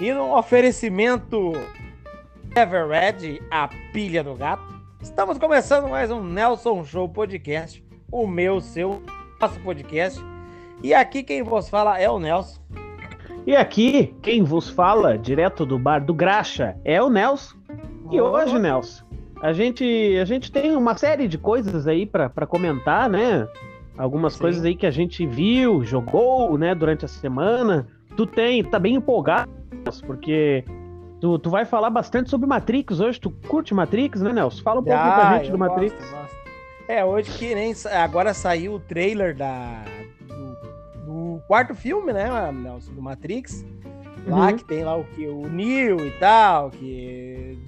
E no oferecimento Everred, a pilha do gato, estamos começando mais um Nelson Show Podcast, o meu, seu, nosso podcast. E aqui quem vos fala é o Nelson. E aqui quem vos fala, direto do bar do Graxa, é o Nelson. E hoje, Nelson, a gente, a gente tem uma série de coisas aí para comentar, né? Algumas Sim. coisas aí que a gente viu, jogou, né, durante a semana. Tu tem, tá bem empolgado porque tu, tu vai falar bastante sobre Matrix hoje. Tu curte Matrix, né, Nelson? Fala um pouquinho ah, pra gente do gosto, Matrix. Gosto. É, hoje que nem. Agora saiu o trailer da, do, do quarto filme, né, Nelson? Do Matrix. Lá uhum. que tem lá o que? O Neo e tal, que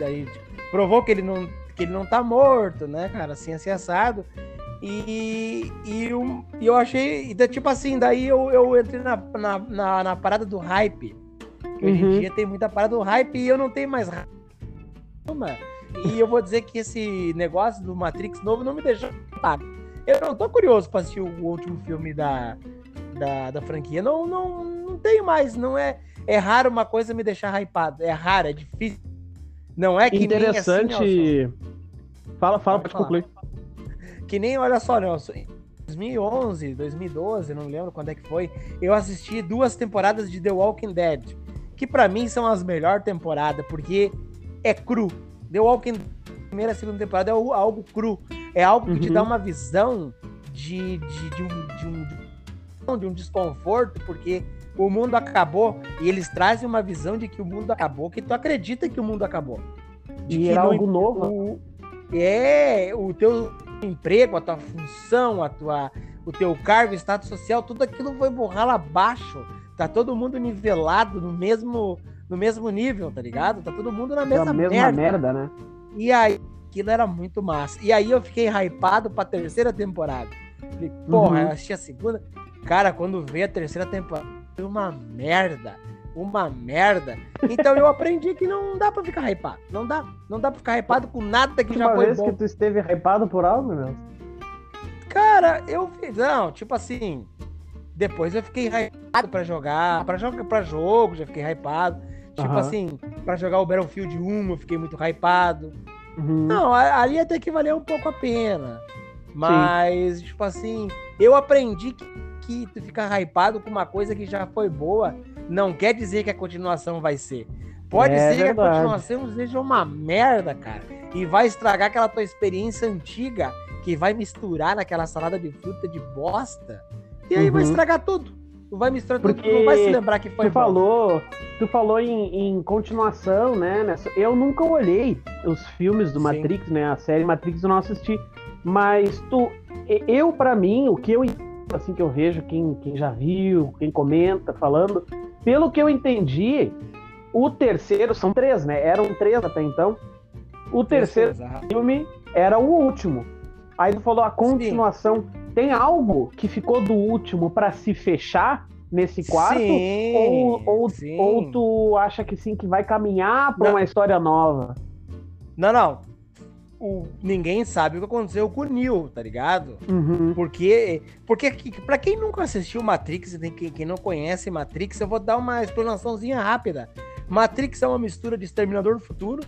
aí, provou que ele não, que ele não tá morto, né, cara? Assim, assim assado. E, e, eu, eu achei, tipo assim, daí eu, eu entrei na, na, na, na parada do hype. Que hoje uhum. em dia tem muita parada do hype e eu não tenho mais hype. E eu vou dizer que esse negócio do Matrix novo não me deixou. Eu não tô curioso pra assistir o último filme da, da, da franquia. Não, não, não tenho mais. Não é, é raro uma coisa me deixar hypado. É raro, é difícil. Não é que Interessante. Nem assim, fala, fala, pode concluir. Que nem, olha só, Nelson. 2011, 2012, não lembro quando é que foi, eu assisti duas temporadas de The Walking Dead, que para mim são as melhores temporadas, porque é cru. The Walking primeira e segunda temporada é algo cru. É algo que uhum. te dá uma visão de, de, de, um, de, um, de um desconforto, porque o mundo acabou e eles trazem uma visão de que o mundo acabou, que tu acredita que o mundo acabou. De e era algo novo. O, é, o teu emprego, a tua função, a tua, o teu cargo, status social, tudo aquilo foi borrar lá abaixo. Tá todo mundo nivelado no mesmo, no mesmo nível, tá ligado? Tá todo mundo na mesma, mesma merda. merda, né? E aí, aquilo era muito massa. E aí eu fiquei hypado pra terceira temporada. Falei, porra, uhum. eu assisti a segunda. Cara, quando veio a terceira temporada, foi uma merda uma merda. Então eu aprendi que não dá pra ficar hypado. Não dá. Não dá pra ficar hypado com nada que já foi vez bom. que tu esteve hypado por algo, meu? Cara, eu fiz. Não, tipo assim. Depois eu fiquei hypado pra jogar. Pra, jogar, pra jogo, já fiquei hypado. Tipo uhum. assim, pra jogar o Battlefield 1, eu fiquei muito hypado. Uhum. Não, ali até que valeu um pouco a pena. Mas, Sim. tipo assim, eu aprendi que, que tu ficar hypado com uma coisa que já foi boa não quer dizer que a continuação vai ser. Pode é ser verdade. que a continuação seja uma merda, cara. E vai estragar aquela tua experiência antiga, que vai misturar naquela salada de fruta de bosta. E aí uhum. vai estragar tudo. Tu vai misturar Porque tudo, tu não vai se lembrar que foi tu bom. falou Tu falou em, em continuação, né? Nessa, eu nunca olhei os filmes do Sim. Matrix, né? A série Matrix eu não assisti. Mas tu, eu, para mim, o que eu assim que eu vejo quem, quem já viu, quem comenta, falando, pelo que eu entendi, o terceiro, são três, né? Eram três até então. O terceiro filme era o último. Aí tu falou a continuação. Sim. Tem algo que ficou do último para se fechar nesse quarto? Sim, ou, ou, sim. ou tu acha que sim, que vai caminhar para uma história nova? Não, não o, ninguém sabe o que aconteceu com o Neo, tá ligado? Uhum. Porque, porque para quem nunca assistiu Matrix, quem, quem não conhece Matrix, eu vou dar uma explanaçãozinha rápida. Matrix é uma mistura de Exterminador do Futuro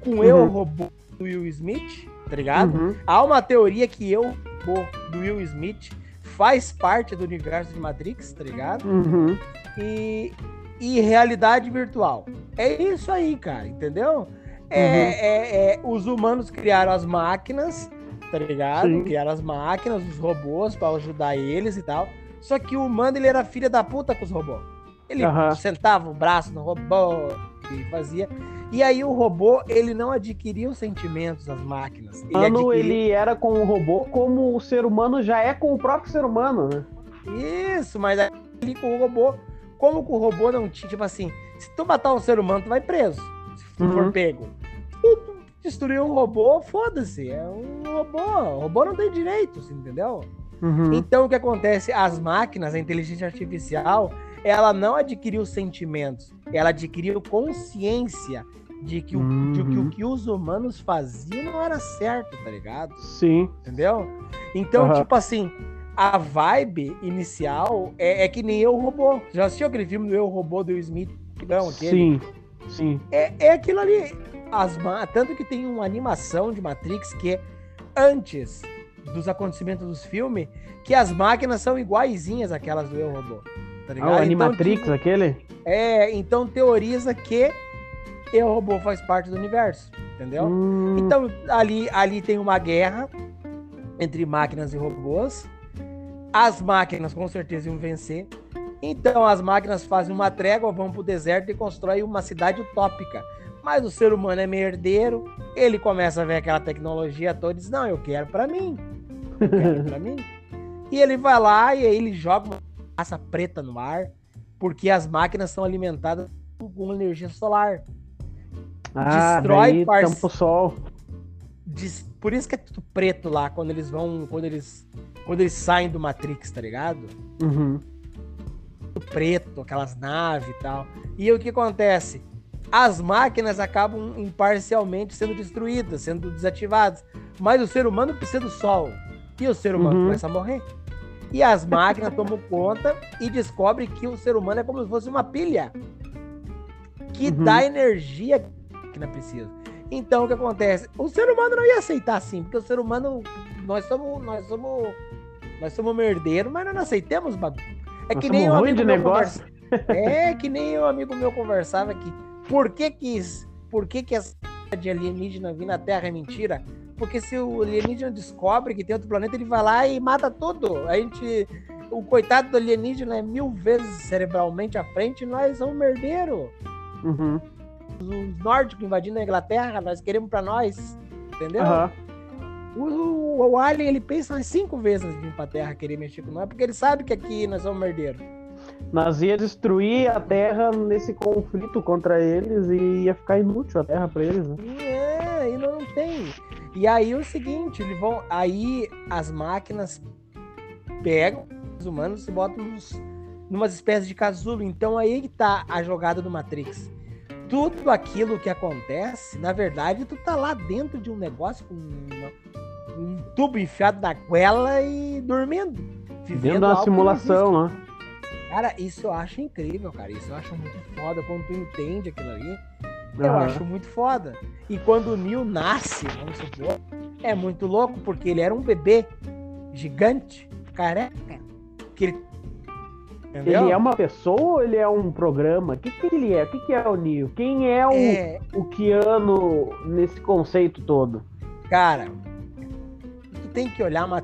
com uhum. eu, robô do Will Smith, tá ligado? Uhum. Há uma teoria que eu, do Will Smith, faz parte do universo de Matrix, tá ligado? Uhum. E, e realidade virtual. É isso aí, cara, entendeu? É, uhum. É, é, os humanos criaram as máquinas, tá ligado? Sim. Criaram as máquinas, os robôs para ajudar eles e tal. Só que o humano, ele era filha da puta com os robôs. Ele uhum. sentava o braço no robô e fazia. E aí o robô, ele não adquiria os sentimentos das máquinas. Ele, adquiria... ele era com o robô como o ser humano já é com o próprio ser humano, né? Isso, mas ali com o robô, como que o robô não tinha, tipo assim, se tu matar um ser humano, tu vai preso. Se tu uhum. for pego destruir um robô, foda-se. É um robô. O robô não tem direitos, entendeu? Uhum. Então o que acontece? As máquinas, a inteligência artificial, ela não adquiriu sentimentos, ela adquiriu consciência de que, o, uhum. de que o que os humanos faziam não era certo, tá ligado? Sim. Entendeu? Então, uhum. tipo assim, a vibe inicial é, é, que nem Eu Robô. Já assistiu aquele filme do Eu Robô do Smith? Não, sim, sim. É, é aquilo ali. As, tanto que tem uma animação de Matrix que é antes dos acontecimentos dos filmes, que as máquinas são iguaizinhas àquelas do Eu Robô. Tá ligado? Ah, o então, Animatrix, tipo, aquele? É, então teoriza que Eu Robô faz parte do universo, entendeu? Hum. Então ali, ali tem uma guerra entre máquinas e robôs. As máquinas com certeza iam vencer. Então as máquinas fazem uma trégua, vão pro deserto e constroem uma cidade utópica. Mas o ser humano é merdeiro, ele começa a ver aquela tecnologia toda e diz: Não, eu quero para mim. Eu quero pra mim. E ele vai lá e aí ele joga uma massa preta no ar, porque as máquinas são alimentadas com energia solar. Ah, Destrói partes. sol. Por isso que é tudo preto lá quando eles vão. Quando eles. Quando eles saem do Matrix, tá ligado? Uhum. Preto, aquelas naves e tal. E o que acontece? As máquinas acabam imparcialmente sendo destruídas, sendo desativadas. Mas o ser humano precisa do sol. E o ser humano uhum. começa a morrer. E as máquinas tomam conta e descobrem que o ser humano é como se fosse uma pilha que uhum. dá energia que não precisa. Então o que acontece? O ser humano não ia aceitar assim, porque o ser humano nós somos nós somos nós somos merdeiros, mas não aceitamos bagulho. É nós que nem um amigo de negócio. Conversa... É que nem um amigo meu conversava que por que que por que que essa de alienígena vir na Terra é mentira? Porque se o alienígena descobre que tem outro planeta, ele vai lá e mata tudo. A gente o coitado do alienígena é mil vezes cerebralmente à frente, nós somos merdeiro. Uhum os nórdicos invadindo a Inglaterra, nós queremos para nós, entendeu? Uhum. O, o, Alien, ele pensa umas cinco vezes antes de vir pra Terra querer mexer com nós, porque ele sabe que aqui nós somos merdeiros. Nós ia destruir a Terra nesse conflito contra eles e ia ficar inútil a Terra para eles, né? É, e não tem. E aí o seguinte, eles vão. Aí as máquinas pegam os humanos e botam nos, numas espécies de casulo. Então aí que tá a jogada do Matrix tudo aquilo que acontece, na verdade, tu tá lá dentro de um negócio com uma, um tubo enfiado na goela e dormindo. Dentro da simulação, né? Cara, isso eu acho incrível, cara. Isso eu acho muito foda. Quando tu entende aquilo ali, uhum. eu acho muito foda. E quando o Neil nasce, vamos supor, é muito louco, porque ele era um bebê gigante, careca, que ele Entendeu? Ele é uma pessoa ou ele é um programa? O que, que ele é? O que, que é o Neo? Quem é o, é... o Keanu nesse conceito todo? Cara, tu tem que olhar uma,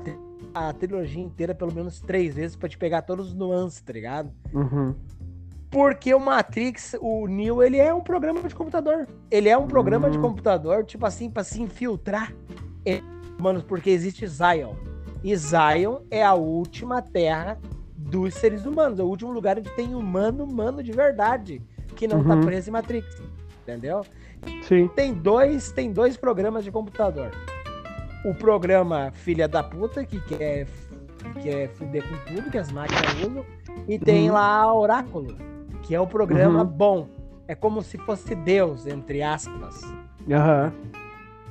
a trilogia inteira pelo menos três vezes para te pegar todos os nuances, tá ligado? Uhum. Porque o Matrix, o Neo, ele é um programa de computador. Ele é um programa uhum. de computador, tipo assim, para se infiltrar. Mano, porque existe Zion. E Zion é a última terra dos seres humanos. É o último lugar onde tem humano, humano de verdade, que não tá uhum. tá preso em Matrix. Entendeu? Sim. Tem dois, tem dois programas de computador. O programa Filha da Puta, que quer, que quer fuder com tudo que as máquinas usam. E tem uhum. lá Oráculo, que é o programa uhum. bom. É como se fosse Deus, entre aspas. Uhum.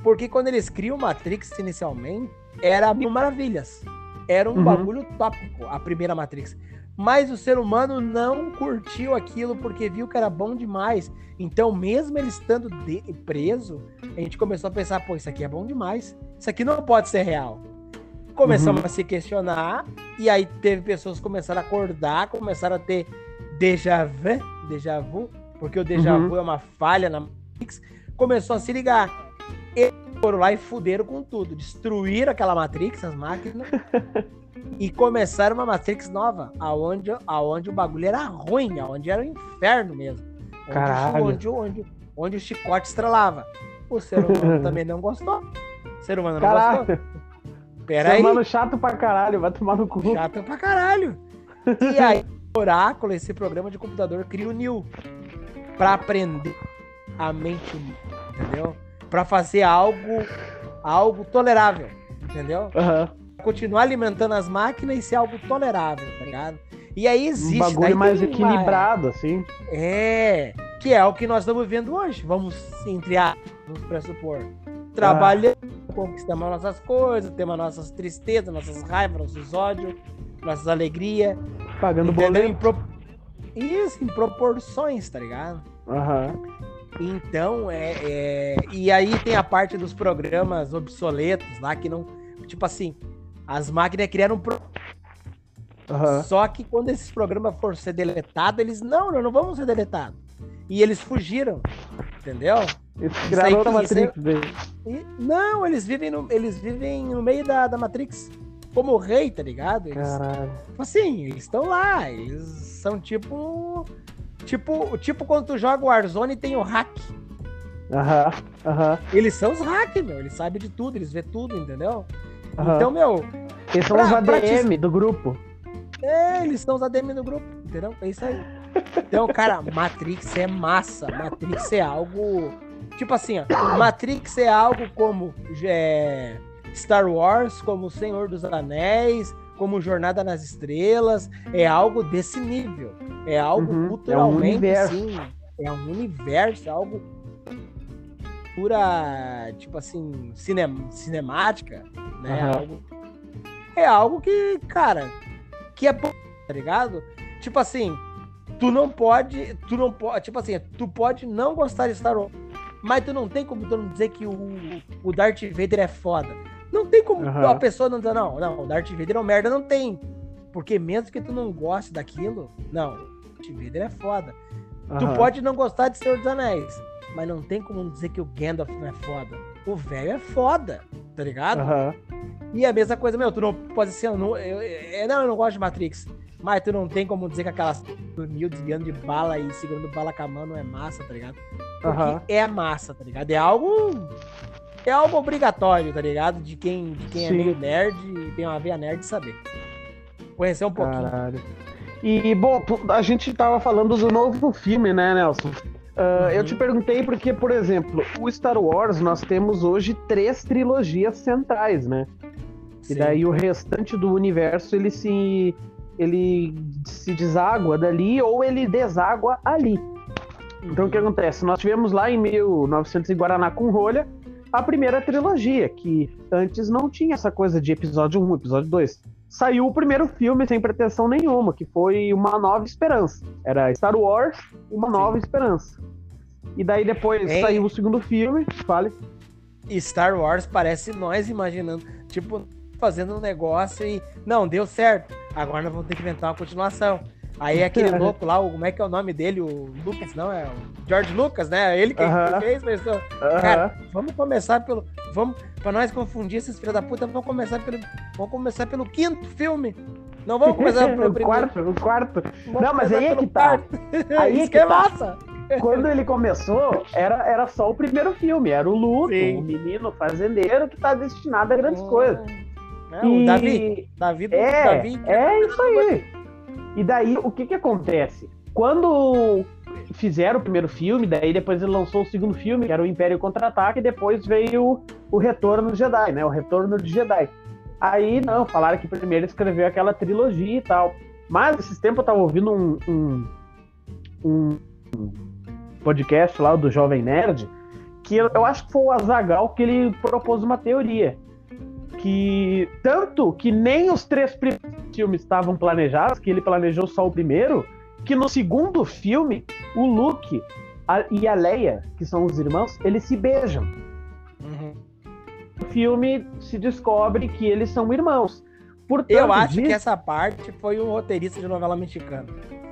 Porque quando eles criam Matrix inicialmente, era mil maravilhas. Era um uhum. bagulho tópico, a primeira Matrix. Mas o ser humano não curtiu aquilo porque viu que era bom demais. Então, mesmo ele estando de... preso, a gente começou a pensar: pô, isso aqui é bom demais. Isso aqui não pode ser real. Começamos uhum. a se questionar, e aí teve pessoas que começaram a acordar, começaram a ter déjà vu, déjà vu, porque o déjà uhum. vu é uma falha na Matrix. Começou a se ligar foram lá e fuderam com tudo. Destruíram aquela Matrix, as máquinas. e começaram uma Matrix nova, aonde, aonde o bagulho era ruim, aonde era o inferno mesmo. Onde, Caralho. Onde, onde, onde o chicote estrelava. O ser humano também não gostou. O ser humano não caralho. gostou. Pera ser humano chato pra caralho, vai tomar no cu. Chato pra caralho. E aí, Oráculo, esse programa de computador, cria o New pra aprender a mente, entendeu? Para fazer algo algo tolerável, entendeu? Uhum. Continuar alimentando as máquinas e ser algo tolerável, tá ligado? E aí existe. Um bagulho mais equilibrado, uma... assim. É, que é o que nós estamos vendo hoje. Vamos, entre a, vamos pressupor. Trabalhando, ah. conquistamos nossas coisas, temos nossas tristezas, nossas raivas, nossos ódios, nossas alegrias. Pagando boleto. Em, pro... Isso, em proporções, tá ligado? Aham. Uhum. Então, é, é, E aí tem a parte dos programas obsoletos lá que não. Tipo assim, as máquinas criaram um. Pro... Uhum. Só que quando esses programas foram ser deletados, eles. Não, não, não vamos ser deletados. E eles fugiram. Entendeu? Eles criaram outra Matrix dele. Não, eles vivem no, eles vivem no meio da, da Matrix. Como o rei, tá ligado? Eles, Caralho. Assim, eles estão lá. Eles são tipo Tipo, tipo quando tu joga o Warzone e tem o hack. Aham, aham. Eles são os hack, meu. Eles sabem de tudo, eles vê tudo, entendeu? Então, meu. Eles são os ADM te... do grupo. É, eles são os ADM do grupo, entendeu? É isso aí. Então, cara, Matrix é massa. Matrix é algo. Tipo assim, ó. Matrix é algo como é, Star Wars, como Senhor dos Anéis, como Jornada nas Estrelas. É algo desse nível. É algo uhum, culturalmente, é um sim. É um universo, é algo pura, tipo assim, cinem, cinemática, né? Uhum. Algo, é algo que, cara, que é tá ligado? Tipo assim, tu não pode, tu não pode, tipo assim, tu pode não gostar de Star Wars, mas tu não tem como tu não dizer que o, o Darth Vader é foda. Não tem como uhum. a pessoa não dizer, não, não, o Darth Vader é um merda, não tem. Porque mesmo que tu não goste daquilo, não, Darth Vader é foda. Uhum. Tu pode não gostar de Senhor dos Anéis, mas não tem como dizer que o Gandalf não é foda. O velho é foda, tá ligado? Uhum. E a mesma coisa, meu, tu não pode ser. Não, eu, eu, não, eu não gosto de Matrix. Mas tu não tem como dizer que aquelas mil desviando de bala e segurando bala com a mão não é massa, tá ligado? Porque uhum. é massa, tá ligado? É algo. É algo obrigatório, tá ligado? De quem, de quem é meio nerd e tem uma veia nerd saber. Conhecer um pouquinho. Caralho. E, bom, a gente tava falando do novo filme, né, Nelson? Uh, uhum. Eu te perguntei porque, por exemplo, o Star Wars, nós temos hoje três trilogias centrais, né? Sim. E daí o restante do universo, ele se, ele se deságua dali ou ele deságua ali. Então o que uhum. acontece? Nós tivemos lá em 1900 em Guaraná com rolha a primeira trilogia, que antes não tinha essa coisa de episódio 1, episódio 2 saiu o primeiro filme sem pretensão nenhuma, que foi Uma Nova Esperança. Era Star Wars, Uma Sim. Nova Esperança. E daí depois Ei. saiu o segundo filme, fale. Star Wars parece nós imaginando, tipo, fazendo um negócio e não, deu certo. Agora nós vamos ter que inventar uma continuação. Aí aquele louco lá, o, como é que é o nome dele? O Lucas, não, é o George Lucas, né? Ele que uh -huh. fez, versão. Uh -huh. Cara, vamos começar pelo. Vamos, pra nós confundir esses filhos da puta, vamos começar pelo. Vamos começar pelo quinto filme. Não vamos começar pelo primeiro. quarto, o quarto. Vamos não, mas aí é que tá. Aí Isso é que, é tá. massa. Quando ele começou, era, era só o primeiro filme. Era o Luto, o menino fazendeiro que tá destinado a grandes hum. coisas. É, e... o Davi. Davi, é, Davi é isso aí. E daí, o que que acontece? Quando fizeram o primeiro filme, daí depois ele lançou o segundo filme, que era o Império Contra-Ataque, e depois veio o Retorno do Jedi, né? O Retorno de Jedi. Aí, não, falaram que primeiro escreveu aquela trilogia e tal. Mas, esses tempos eu tava ouvindo um, um, um podcast lá do Jovem Nerd, que eu, eu acho que foi o Azagal que ele propôs uma teoria que tanto que nem os três primeiros filmes estavam planejados, que ele planejou só o primeiro, que no segundo filme o Luke a, e a Leia, que são os irmãos, eles se beijam. Uhum. No filme se descobre que eles são irmãos. Portanto, eu acho disso... que essa parte foi um roteirista de novela mexicana.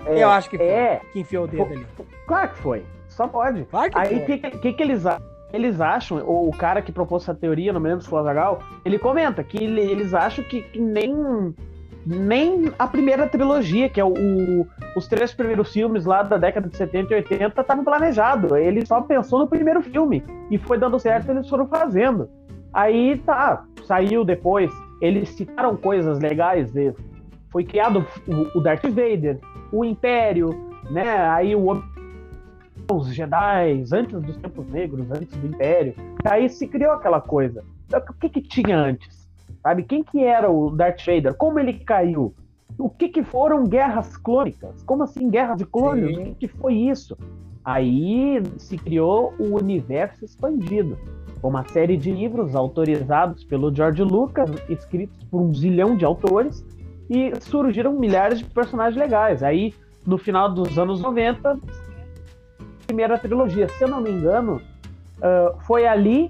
É, eu acho que foi, é, que enfiou o dedo ali. Claro que foi. Só pode. Claro que Aí o que, que, que, eles acham? eles acham, ou o cara que propôs essa teoria, não me lembro se foi o Azagal, ele comenta que ele, eles acham que, que, nem, nem a primeira trilogia, que é o, o, os três primeiros filmes lá da década de 70 e 80, estavam planejados. Ele só pensou no primeiro filme e foi dando certo, eles foram fazendo. Aí tá, saiu depois, eles citaram coisas legais, foi criado o, o Darth Vader, o Império, né? Aí o os Jedi, antes dos Tempos Negros, antes do Império. Aí se criou aquela coisa. O que que tinha antes? Sabe? Quem que era o Darth Vader? Como ele caiu? O que que foram guerras clônicas? Como assim guerra de clones? Sim. O que, que foi isso? Aí se criou o universo expandido. Uma série de livros autorizados pelo George Lucas, escritos por um zilhão de autores, e surgiram milhares de personagens legais. Aí no final dos anos 90, primeira trilogia. Se eu não me engano, uh, foi ali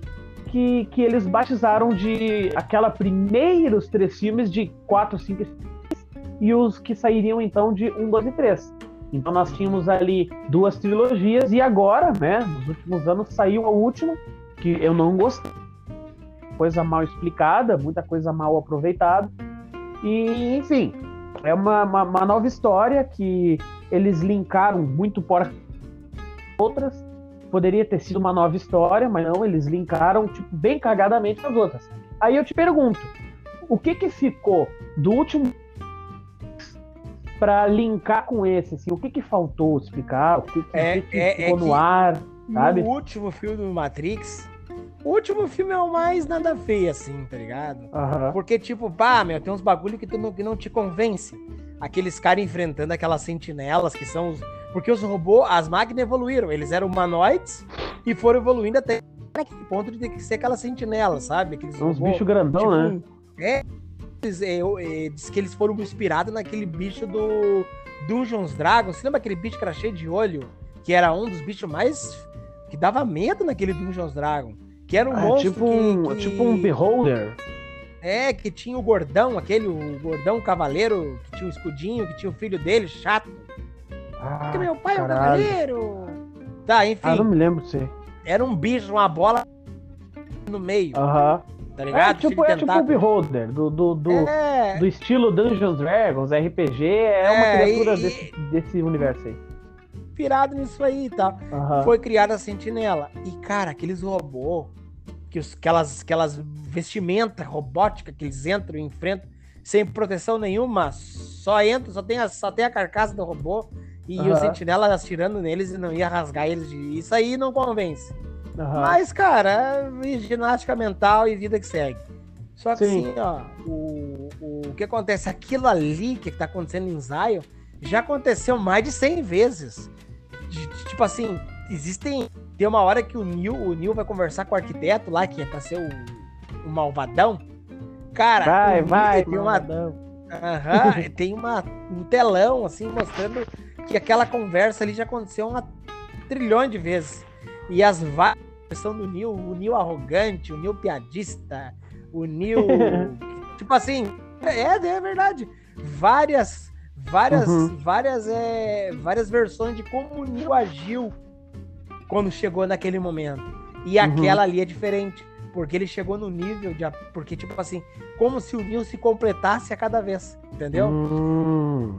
que, que eles batizaram de aquela primeiros três filmes de 4, 5 e 6 e os que sairiam então de 1, 2 e 3. Então nós tínhamos ali duas trilogias e agora, né, nos últimos anos saiu a última, que eu não gostei. Coisa mal explicada, muita coisa mal aproveitada. E, enfim, é uma, uma, uma nova história que eles linkaram muito por outras. Poderia ter sido uma nova história, mas não, eles linkaram tipo, bem cagadamente com as outras. Aí eu te pergunto, o que que ficou do último para linkar com esse? Assim, o que que faltou explicar? O que, que, é, o que, que é, ficou é no ar? Sabe? No último filme do Matrix, o último filme é o mais nada feio, assim, tá ligado? Uhum. Porque, tipo, pá, meu, tem uns bagulho que, tu não, que não te convence. Aqueles caras enfrentando aquelas sentinelas que são os. Porque os robôs, as máquinas evoluíram. Eles eram humanoides e foram evoluindo até aquele ponto de ter que ser aquelas sentinelas, sabe? Aqueles São uns bichos grandão, tipo, né? É. É, é, diz que eles foram inspirados naquele bicho do Dungeons Dragons. Você lembra aquele bicho que era cheio de olho? Que era um dos bichos mais. que dava medo naquele Dungeons Dragons. Que era um Ah, monstro. tipo, que- um, que- tipo um beholder. É, que tinha o gordão, aquele, o gordão cavaleiro, que tinha o escudinho, que tinha o filho dele, chato. Porque meu pai é um caralho. cavaleiro. Tá, enfim, Ah, não me lembro disso aí. era um bicho, uma bola no meio, Aham. tá É, ligado? tipo, Cheio de é tipo o. Beholder, do, do, do, É, do estilo Dungeons Dragons, RPG, é uma É, criatura e- desse, desse universo aí. pirado nisso aí e tal. Aham. Foi criada a sentinela. E, cara, aqueles robôs, que os, aquelas, aquelas vestimentas robóticas que eles entram e enfrentam, sem proteção nenhuma, só entram, só tem a, só tem a carcaça do robô. E Aham. o sentinela atirando neles e não ia rasgar eles. De... Isso aí não convence. Aham. Mas, cara, é ginástica mental e vida que segue. Só que Sim. assim, ó, o, o, o que acontece? Aquilo ali que tá acontecendo em Zion já aconteceu mais de 100 vezes. De- de- tipo assim, existem. Tem uma hora que o Neil, o Neil vai conversar com o arquiteto lá, que é pra ser o, o malvadão. Cara, Vai, vai, tem uma, malvadão. Aham, tem uma, um telão, assim, mostrando que aquela conversa ali já aconteceu uma trilhão de vezes. E as várias versões do Neil, o Neil arrogante, o Neil piadista, o Neil. tipo assim, é, é verdade. Várias, várias, Uhum. várias, é, várias versões de como o Neil agiu quando chegou naquele momento. E Uhum. aquela ali é diferente. Porque ele chegou no nível de. Porque, tipo assim, como se o Neil se completasse a cada vez, entendeu? Hum.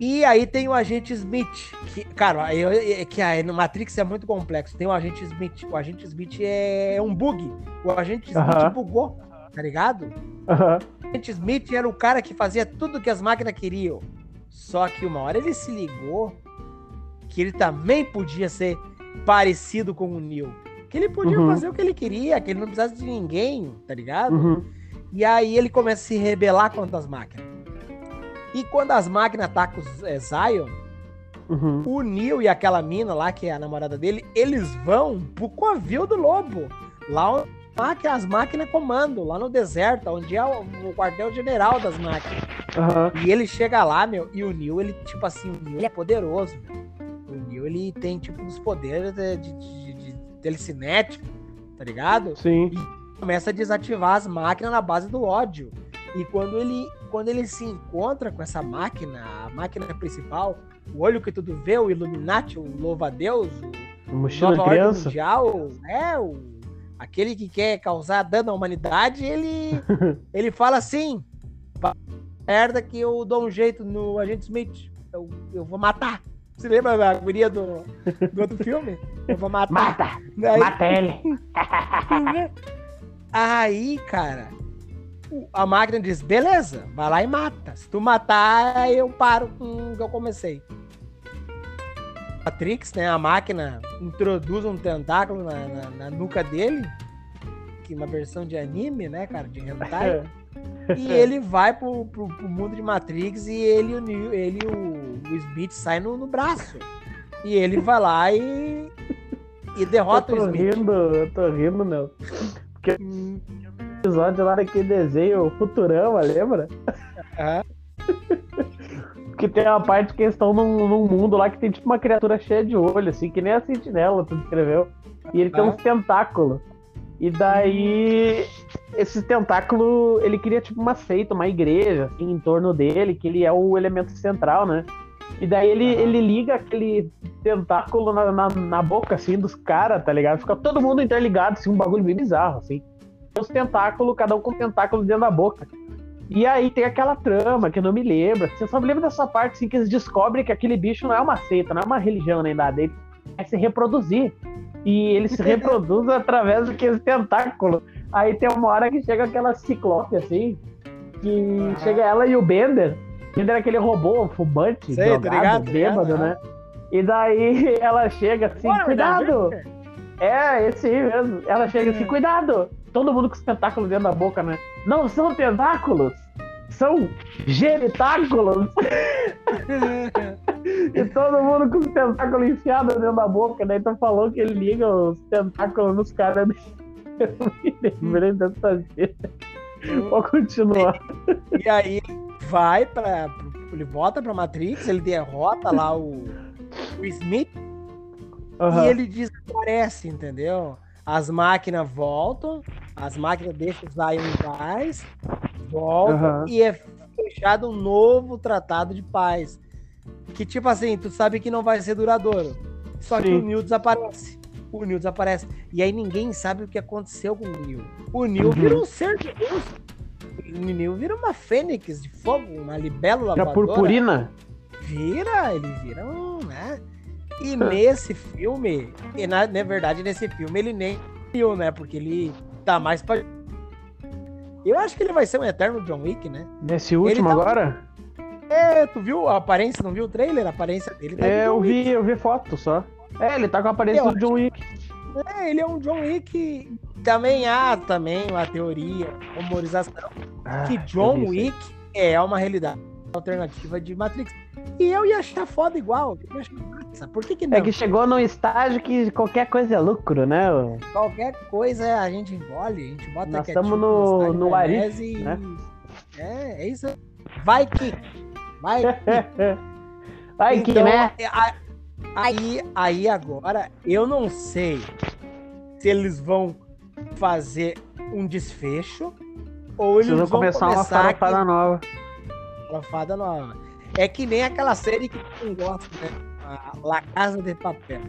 E aí tem o agente Smith, que, cara, eu- que a- no Matrix é muito complexo. Tem o agente Smith, o agente Smith é um bug. O agente Smith Aham. bugou, tá ligado? O agente Smith era o cara que fazia tudo que as máquinas queriam. Só que uma hora ele se ligou que ele também podia ser parecido com o Neo. Que ele podia Uhum. fazer o que ele queria, que ele não precisasse de ninguém, tá ligado? Uhum. E aí ele começa a se rebelar contra as máquinas. E quando as máquinas atacam os é, Zion, Uhum. o Neil e aquela mina lá, que é a namorada dele, eles vão pro covil do lobo. Lá onde as máquinas comandam, lá no deserto, onde é o, o quartel-general das máquinas. Aham. E ele chega lá, meu, e o Neil, ele, tipo assim, o Neil ele é poderoso, meu. O Neil, ele tem, tipo, os poderes de, de, de, de telecinético, tá ligado? Sim. começa a desativar as máquinas na base do ódio. E quando ele, quando ele se encontra com essa máquina, a máquina principal, o olho que tudo vê, o Illuminati, o louva-a-Deus, o Mochila Nova criança. Mundial, é, o, aquele que quer causar dano à humanidade, ele, ele fala assim, "Pa- merda que eu dou um jeito no Agente Smith, eu, eu vou matar. Você lembra da guria do, do outro filme? Eu vou matar. Mata! Daí- Mata ele! Aí, cara, a máquina diz: beleza, vai lá e mata. Se tu matar, eu paro com o que eu comecei. Matrix, né? A máquina introduz um tentáculo na, na- na nuca dele, que é uma versão de anime, né, cara? De hentai. e ele vai pro, pro, pro mundo de Matrix e ele, ele e o, o Smith saem no, no braço. E ele vai lá e. E derrota eu o tô Smith. rindo, eu tô rindo, meu. Hum, Episódio lá daquele desenho Futurama, lembra? ah, que tem uma parte que eles estão num, num, mundo lá que tem tipo uma criatura cheia de olho, assim, que nem a sentinela, tu descreveu. E ele tem uns tentáculos. E daí, esse tentáculo, ele cria tipo uma seita, uma igreja, assim, em torno dele, que ele é o elemento central, né? E daí ele, ele liga aquele tentáculo na, na, na boca, assim, dos caras, tá ligado? Fica todo mundo interligado, assim, um bagulho bem bizarro, assim. Os tentáculos, cada um com um tentáculo dentro da boca. E aí tem aquela trama que eu não me lembro. Você só me lembra dessa parte assim, que eles descobrem que aquele bicho não é uma seita, não é uma religião nem nada. Ele é se reproduzir. E ele se reproduz através daqueles tentáculos. Aí tem uma hora que chega aquela ciclope assim, que chega ela e o Bender. Bender é aquele robô fumante, Sei, drogado, ligado, bêbado, né? E daí ela chega assim, cuidado! É, esse aí mesmo. Ela chega assim, cuidado! Todo mundo com os tentáculos dentro da boca, né? Não são tentáculos! São genitáculos! e todo mundo com os tentáculos enfiados dentro da boca, daí tu falou que ele liga os tentáculos nos caras. Eu me lembrei dessa gente. Vou continuar. E, aí vai para ele volta pra Matrix, ele derrota lá o, o Smith uhum. e ele desaparece, entendeu? As máquinas voltam, as máquinas deixam os Zion voltam uhum. e é fechado um novo tratado de paz. Que tipo assim, tu sabe que não vai ser duradouro. Só Sim. que o Neil desaparece. O Neil desaparece. E aí ninguém sabe o que aconteceu com o Neil. O Neil uhum. vira um ser de Deus. O Neil vira uma fênix de fogo, uma libélula Vira purpurina? Vira, ele vira um, né? E nesse filme, e na, na verdade, nesse filme ele nem viu, né? Porque ele tá mais pra. Eu acho que ele vai ser um eterno John Wick, né? Nesse último tá... agora? É, tu viu a aparência, não viu o trailer? A aparência dele tá É, eu vi, eu vi foto só. É, ele tá com a aparência eu do John Wick. É, ele é um John Wick. Também há também uma teoria, humorização, ah, que John Wick é uma realidade alternativa de Matrix. E eu ia achar foda igual. Por que, que não? É que chegou num estágio que qualquer coisa é lucro, né? Qualquer coisa a gente engole, a gente bota Nós estamos no, no Arif, e... né? É, é isso. Vai que. Vai que. Vai então, que, né? É, aí, aí agora, eu não sei se eles vão fazer um desfecho ou eles vão começar, começar uma farofada aqui... nova. Farofada nova. É que nem aquela série que tu gosta, né? A La Casa de Papel.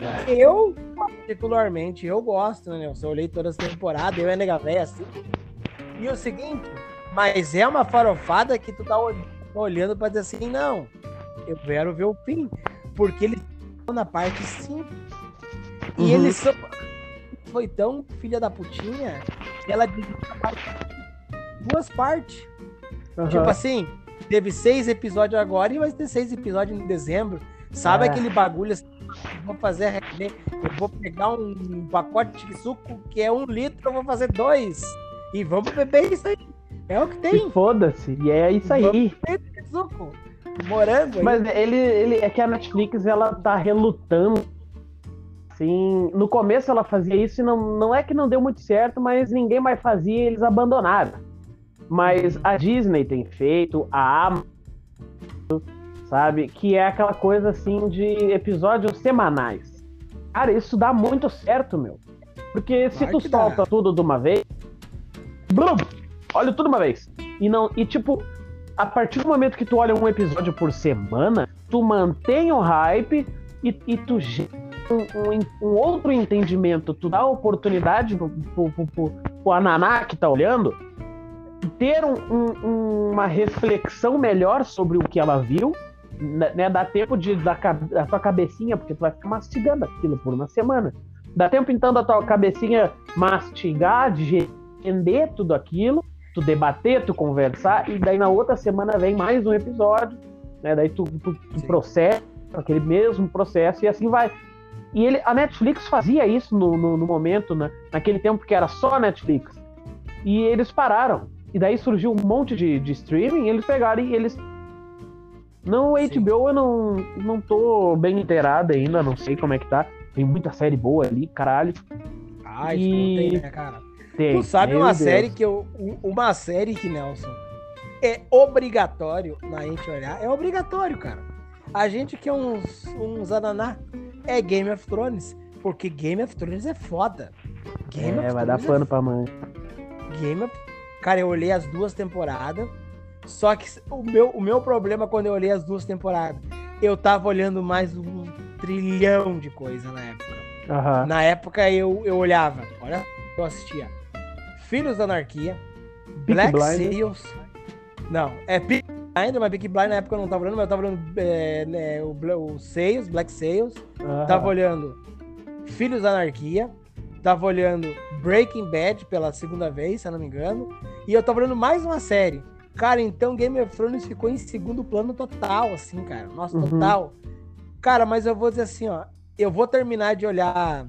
É. Eu, particularmente, eu gosto, né, Nelson? Eu olhei todas as temporadas, eu a Nega Véia, assim. E o seguinte, mas é uma farofada que tu tá olhando pra dizer assim, não, eu quero ver o fim. Porque eles estão na parte 5. E uhum. eles são. Foi tão filha da putinha que ela dividiu duas partes. Uhum. Tipo assim, teve seis episódios agora e vai ter seis episódios em dezembro. Sabe é. aquele bagulho assim? vou fazer eu vou pegar um pacote de suco que é um litro, eu vou fazer dois. E vamos beber isso aí. É o que tem. Foda-se. E é isso aí. suco. Morango. Mas ele, ele é que a Netflix ela tá relutando. Assim, no começo ela fazia isso e não, não é que não deu muito certo, mas ninguém mais fazia e eles abandonaram. Mas a Disney tem feito, a Amazon, sabe? Que é aquela coisa assim de episódios semanais. Cara, isso dá muito certo, meu. Porque se tu solta dá. tudo de uma vez. Blum, olha tudo de uma vez. E não. E tipo, a partir do momento que tu olha um episódio por semana, tu mantém o hype e, e tu um, um, um, outro entendimento, tu dá oportunidade pro, pro, pro, pro Ananá que tá olhando ter um, um, uma reflexão melhor sobre o que ela viu, né? né dá tempo de da, da tua cabecinha, porque tu vai ficar mastigando aquilo por uma semana. Dá tempo então da tua cabecinha mastigar, de entender tudo aquilo, tu debater, tu conversar, e daí na outra semana vem mais um episódio, né? Daí tu, tu, tu processa aquele mesmo processo e assim vai. E ele, a Netflix fazia isso no, no, no momento, né? naquele tempo que era só a Netflix. E eles pararam. E daí surgiu um monte de, de streaming, e eles pegaram e eles. No HBO eu não, não tô bem inteirado ainda, não sei como é que tá. Tem muita série boa ali, caralho. Ah, isso e... tem, né, cara? Tem, tu sabe uma Deus. série que eu. Uma série que, Nelson, é obrigatório na gente olhar. É obrigatório, cara. A gente que é uns, uns ananá é Game of Thrones. Porque Game of Thrones é foda. Game é, vai dar pano é... pra mãe. Game of... Cara, eu olhei as duas temporadas. Só que o meu, o meu problema quando eu olhei as duas temporadas, eu tava olhando mais um trilhão de coisa na época. Uhum. Na época eu, eu olhava, olha, eu assistia Filhos da Anarquia, Black Sails. Não, é Peak Blind, mas Peak Blind na época eu não tava olhando, mas eu tava olhando é, né, o, o Sales, Black Sales. Uhum. Tava olhando Filhos da Anarquia. Tava olhando Breaking Bad pela segunda vez, se eu não me engano. E eu tava olhando mais uma série. Cara, então Game of Thrones ficou em segundo plano total, assim, cara. Nossa, uhum. total. Cara, mas eu vou dizer assim, ó. Eu vou terminar de olhar.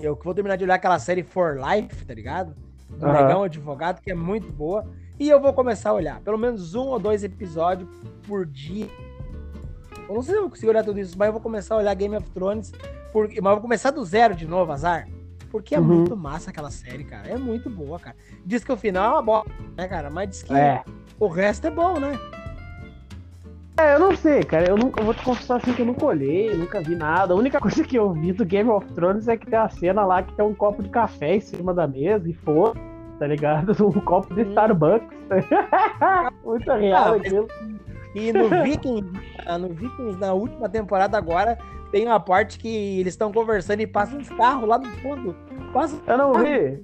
Eu vou terminar de olhar aquela série For Life, tá ligado? Do uhum. Negão Advogado, que é muito boa. E eu vou começar a olhar. Pelo menos um ou dois episódios por dia. Eu não sei se eu vou conseguir olhar tudo isso, mas eu vou começar a olhar Game of Thrones porque, mas vou começar do zero de novo, azar. Porque é uhum. muito massa aquela série, cara. É muito boa, cara. Diz que o final é uma bosta, né, cara? Mas diz que é. o resto é bom, né? É, eu não sei, cara. Eu, nunca, eu vou te confessar assim que eu nunca olhei, nunca vi nada. A única coisa que eu vi do Game of Thrones é que tem a cena lá que tem um copo de café em cima da mesa e for, tá ligado? Um copo de. Starbucks. muito real ah, aquilo. E no Vikings, no Vikings, na última temporada agora, tem uma parte que eles estão conversando e passam uns carros lá no fundo. Passa... Eu não vi.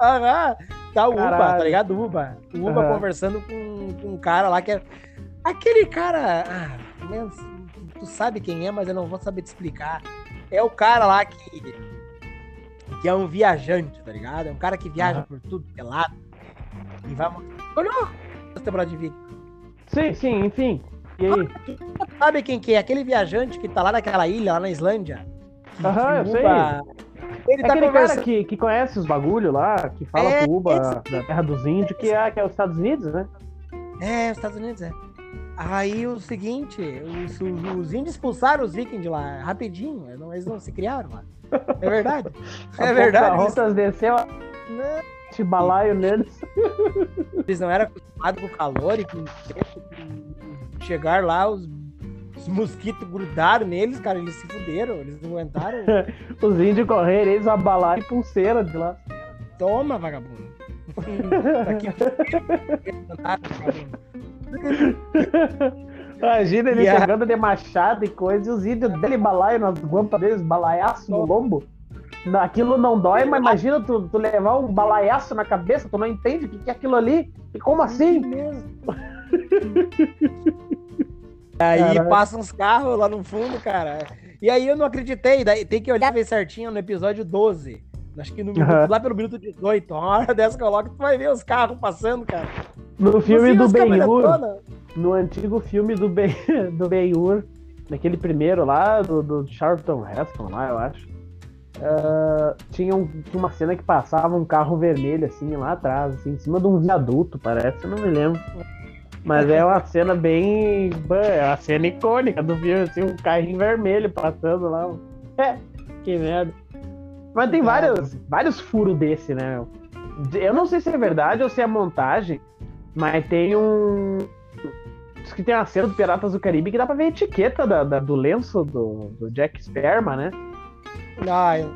Aham. Tá o Caralho. Uba, tá ligado? O Uba. O Uba uhum. conversando com, com, um cara lá que é. Aquele cara. Ah, tu sabe quem é, mas eu não vou saber te explicar. É o cara lá que. Que é um viajante, tá ligado? É um cara que viaja uhum. por tudo pelado. E vai. Olhou temporada de Viking. Sim, sim, enfim. E aí? Sabe quem que é? Aquele viajante que tá lá naquela ilha, lá na Islândia. Aham, eu sei. Ele é tá aquele conversa... cara que, que conhece os bagulho lá, que fala é, com Uba esse... da terra dos índios, que é, que é os Estados Unidos, né? É, os Estados Unidos, é. Aí o seguinte, os, os, os índios expulsaram os vikings lá rapidinho, eles não se criaram lá. É verdade. é verdade. Pocahontas desceu te balaio neles. Eles não eram acostumados com o calor e com o tempo, chegar lá, os, os mosquitos grudaram neles, cara, eles se fuderam, eles não aguentaram. os índios correram, eles abalaram e pulseira de lá. Toma, vagabundo. Aqui... Imagina ele yeah. chegando de machado e coisa, e os índios dele balaio nas guampas deles, balaiaço no lombo. Aquilo não dói, mas imagina tu, tu levar um balaiaço na cabeça, tu não entende o que, que é aquilo ali. E como assim? Aí Caraca. passa uns carros lá no fundo, cara. E aí eu não acreditei. Daí tem que olhar ver certinho no episódio 12. Acho que no minuto, uhum. lá pelo minuto 18. Uma hora dessa coloca, tu vai ver os carros passando, cara. No filme do Ben-Hur, no antigo filme do Ben do Ben-Hur, naquele primeiro lá, do, do Charlton Heston lá, eu acho. Uh, tinha, um, tinha, uma cena que passava um carro vermelho assim lá atrás, assim, em cima de um viaduto, parece, eu não me lembro. Mas é uma cena bem. É uma cena icônica do filme, assim, um carrinho vermelho passando lá. É, que merda. Mas tem vários, vários furos desse, né? Eu não sei se é verdade ou se é montagem, mas tem um. Diz que tem uma cena do Piratas do Caribe que dá pra ver a etiqueta da, da do lenço do, do Jack Sperma, né? Ah, eu...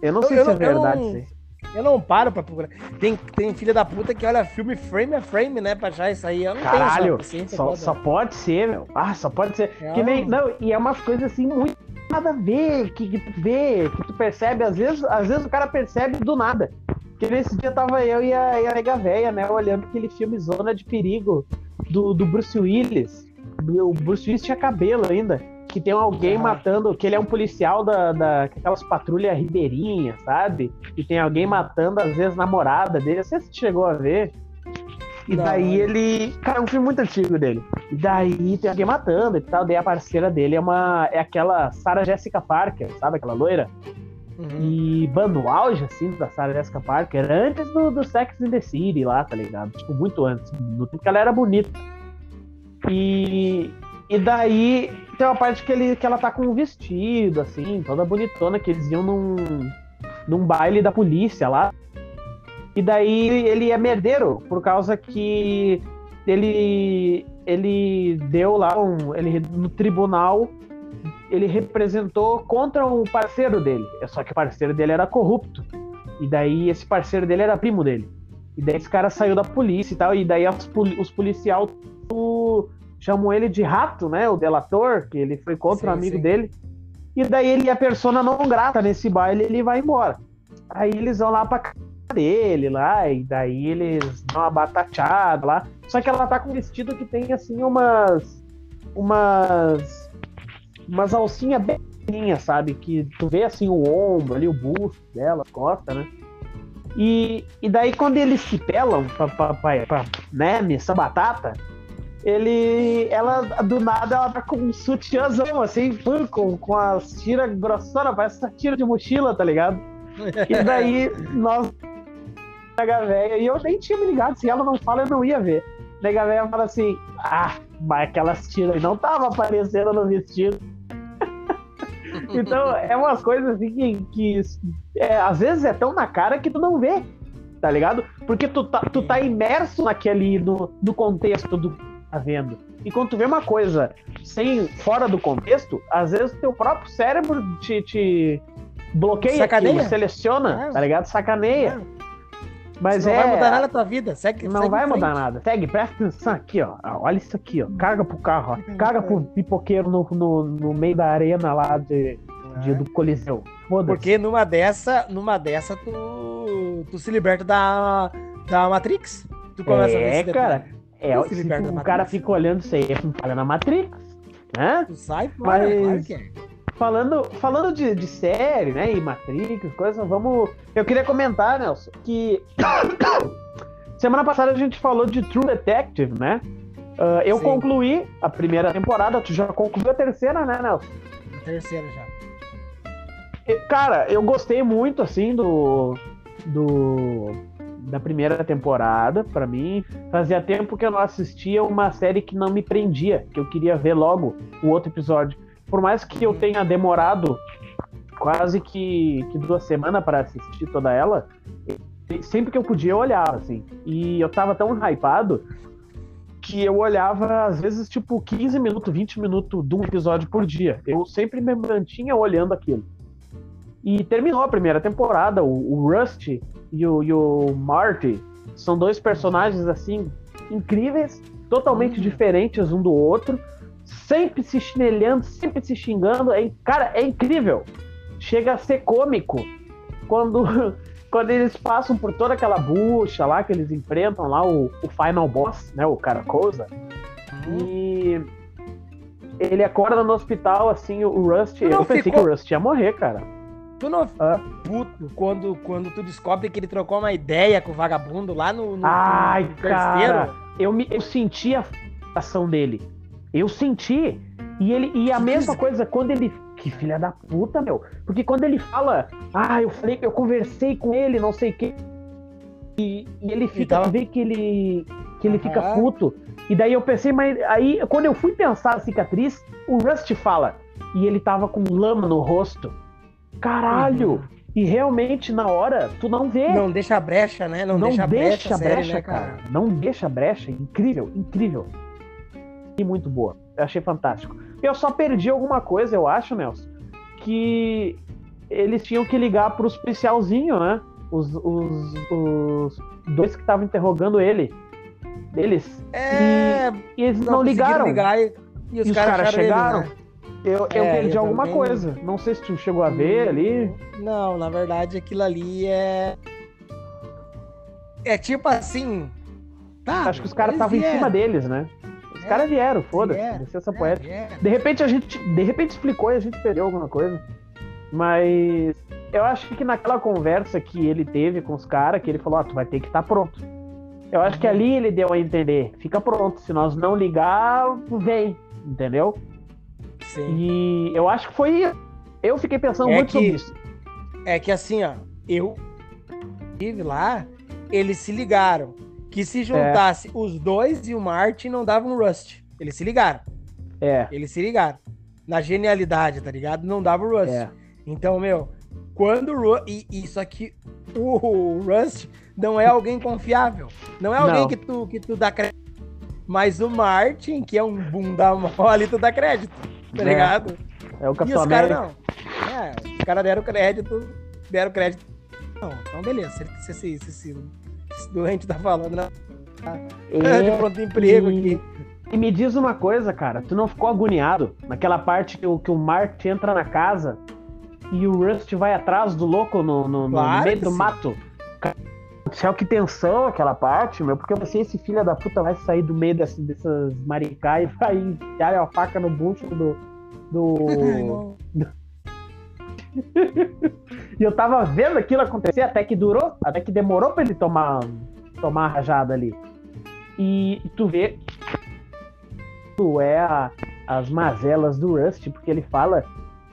eu não sei eu, se é verdade. Eu não, eu não paro pra procurar. Tem, tem filha da puta que olha filme frame a frame, né? Pra achar isso aí. Eu não Caralho, tenho só, só pode ser, meu. Ah, só pode ser. É, que nem, não, e é umas coisas assim muito nada a ver, que, que tu vê, que tu percebe, às vezes, às vezes o cara percebe do nada. Porque nesse dia tava eu e a, e a nega véia, né, olhando aquele filme Zona de Perigo do, do Bruce Willis. O Bruce Willis tinha cabelo ainda que tem alguém ah. matando, que ele é um policial da, da aquelas patrulhas ribeirinhas, sabe? E tem alguém matando, às vezes, namorada dele. Você chegou a ver? E Não, daí ele. Cara, é um filme muito antigo dele. E daí tem alguém matando e tal. Daí a parceira dele é uma. É aquela Sarah Jessica Parker, sabe? Aquela loira. Uhum. E, mano, o auge, assim, da Sarah Jessica Parker, antes do, do Sex in the City lá, tá ligado? Tipo, muito antes. No tempo que ela era bonita. E, e daí tem uma parte que, ele, que ela tá com um vestido, assim, toda bonitona, que eles iam num, num baile da polícia lá. E daí ele é merdeiro, por causa que ele ele deu lá um, ele no tribunal ele representou contra um parceiro dele. Só que o parceiro dele era corrupto. E daí esse parceiro dele era primo dele. E daí esse cara saiu da polícia e tal. E daí os policiais chamam ele de rato, né? O delator, que ele foi contra sim, um amigo sim. dele. E daí ele, a persona não grata nesse baile, ele vai embora. Aí eles vão lá pra casa dele lá, e daí eles dão uma batateada lá. Só que ela tá com um vestido que tem assim umas. umas. umas alcinhas bem pequenininhas, sabe? Que tu vê assim o ombro ali, o busto dela, a costa, né? E, e daí quando eles se pelam pra, pra, pra, pra né, nessa batata, ele. Ela, do nada, ela tá com um sutiãzão, assim, com, com as tiras grossonas, parece essa tira de mochila, tá ligado? E daí nós. Nega véia, e eu nem tinha me ligado, se ela não fala, eu não ia ver. Nega véia fala assim: ah, mas aquelas tiras não tava aparecendo no vestido. então, é umas coisas assim que, que é, às vezes é tão na cara que tu não vê, tá ligado? Porque tu tá, tu tá imerso naquele, no, no contexto do tá vendo. E quando tu vê uma coisa sem fora do contexto, às vezes teu próprio cérebro te, te bloqueia, Sacaneia. Aquilo, seleciona, é. tá ligado? Sacaneia. É. Mas não é... vai mudar nada na tua vida. Segue, não segue vai mudar nada. Segue, presta atenção aqui, ó. Olha isso aqui, ó. Carga pro carro, ó. Carga pro pipoqueiro no, no, no meio da arena lá de, de é. do Coliseu. Porque numa dessa, numa dessa, tu, tu se liberta da, da Matrix. Tu começa é, a ver cara. É, se, se o cara fica olhando isso aí, falha na Matrix, né? Tu sai fora, Mas... claro que é. Falando, falando de, de série, né, e Matrix, coisas, vamos... Eu queria comentar, Nelson, que semana passada a gente falou de True Detective, né? Uh, eu Sim. concluí a primeira temporada, tu já concluiu a terceira, né, Nelson? A terceira já. Cara, eu gostei muito, assim, do... do da primeira temporada, para mim. Fazia tempo que eu não assistia uma série que não me prendia, que eu queria ver logo o outro episódio. Por mais que eu tenha demorado quase que, que duas semanas para assistir toda ela, sempre que eu podia eu olhava, assim. E eu tava tão hypado que eu olhava, às vezes, tipo, 15 minutos, 20 minutos de um episódio por dia. Eu sempre me mantinha olhando aquilo. E terminou a primeira temporada, o, o Rust e o, e o Marty são dois personagens assim incríveis, totalmente uhum. diferentes um do outro, sempre se chinelhando, sempre se xingando. É, cara, é incrível. Chega a ser cômico quando, quando eles passam por toda aquela bucha lá que eles enfrentam lá o, o final boss, né, o Caracosa. Uhum. E ele acorda no hospital assim, o Rust, eu pensei ficou... que o Rust ia morrer, cara. Tu não ah. puto quando, quando tu descobre que ele trocou uma ideia com o vagabundo lá no, no, Ai, no cara, eu, me, eu senti a ação dele. Eu senti. E ele e a que mesma coisa quando ele que filha da puta, meu. Porque quando ele fala, ah, eu falei, eu conversei com ele, não sei o quê. E, e ele fica, então... vê que ele que ele fica puto. E daí eu pensei, mas aí quando eu fui pensar a cicatriz, o Rust fala, e ele tava com lama no rosto. Caralho! Uhum. E realmente, na hora, tu não vê. Não deixa brecha, né? Não, não deixa, brecha, brecha, série, né, cara? cara? Não deixa brecha. Incrível, incrível. E muito boa. Eu achei fantástico. Eu só perdi alguma coisa, eu acho, Nelson, que eles tinham que ligar pros policialzinhos, né? Os, os, os dois que estavam interrogando ele. Eles. É. E, e eles não, não ligaram. Ligar e, e os, os caras cara chegaram. Ele, né? Eu, eu é, perdi eu alguma também... coisa. Não sei se tu chegou a ver ali. Não, na verdade aquilo ali é. É tipo assim. Tá, Acho que os caras estavam em cima deles, né? Os é, caras vieram, foda-se. Licença é, poética. É. De repente a gente. De repente explicou e a gente perdeu alguma coisa. Mas eu acho que naquela conversa que ele teve com os caras, que ele falou, ah, tu vai ter que estar tá pronto. Eu acho que uhum. ali ele deu a entender, fica pronto. Se nós não ligar, vem, entendeu? Sim. E eu acho que foi. Eu fiquei pensando é muito que, sobre isso. É que assim, ó, eu tive lá, eles se ligaram que se juntasse é. os dois e o Martin não dava um Rust. Eles se ligaram. É. Eles se ligaram. Na genialidade, tá ligado? Não dava o Rust. É. Então, meu, quando o e isso aqui o Rust não é alguém confiável. Não é alguém não. que tu que tu dá crédito Mas o Martin, que é um bunda mole, tu dá crédito, tá é. ligado? É o Capitão e os caras não. É, os caras deram crédito, deram crédito. Não, então beleza, se, se, se, se, se esse doente tá falando, né? É, de pronto emprego e... aqui. E me diz uma coisa, cara, tu não ficou agoniado naquela parte que o, que o Martin entra na casa e o Rust vai atrás do louco no, no, claro no meio do sim. mato? Céu, que tensão aquela parte, meu, porque eu pensei, esse filho da puta vai sair do meio dessas, dessas maricá e vai enfiar a faca no bucho do. do. e eu tava vendo aquilo acontecer até que durou, até que demorou pra ele tomar, tomar a rajada ali. E tu vê tu é a, as mazelas do Rust, porque ele fala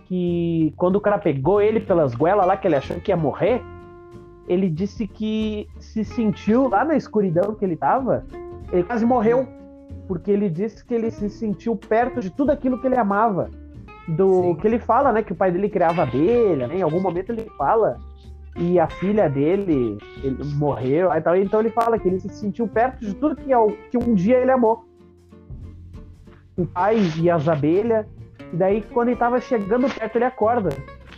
que quando o cara pegou ele pelas goelas lá, que ele achou que ia morrer, ele disse que se sentiu lá na escuridão que ele tava, ele quase morreu, porque ele disse que ele se sentiu perto de tudo aquilo que ele amava. Do Sim. que ele fala, né, que o pai dele criava abelha, né? Em algum momento ele fala e a filha dele ele morreu, então, então ele fala que ele se sentiu perto de tudo que, que um dia ele amou. O pai e as abelhas, e daí quando ele tava chegando perto ele acorda.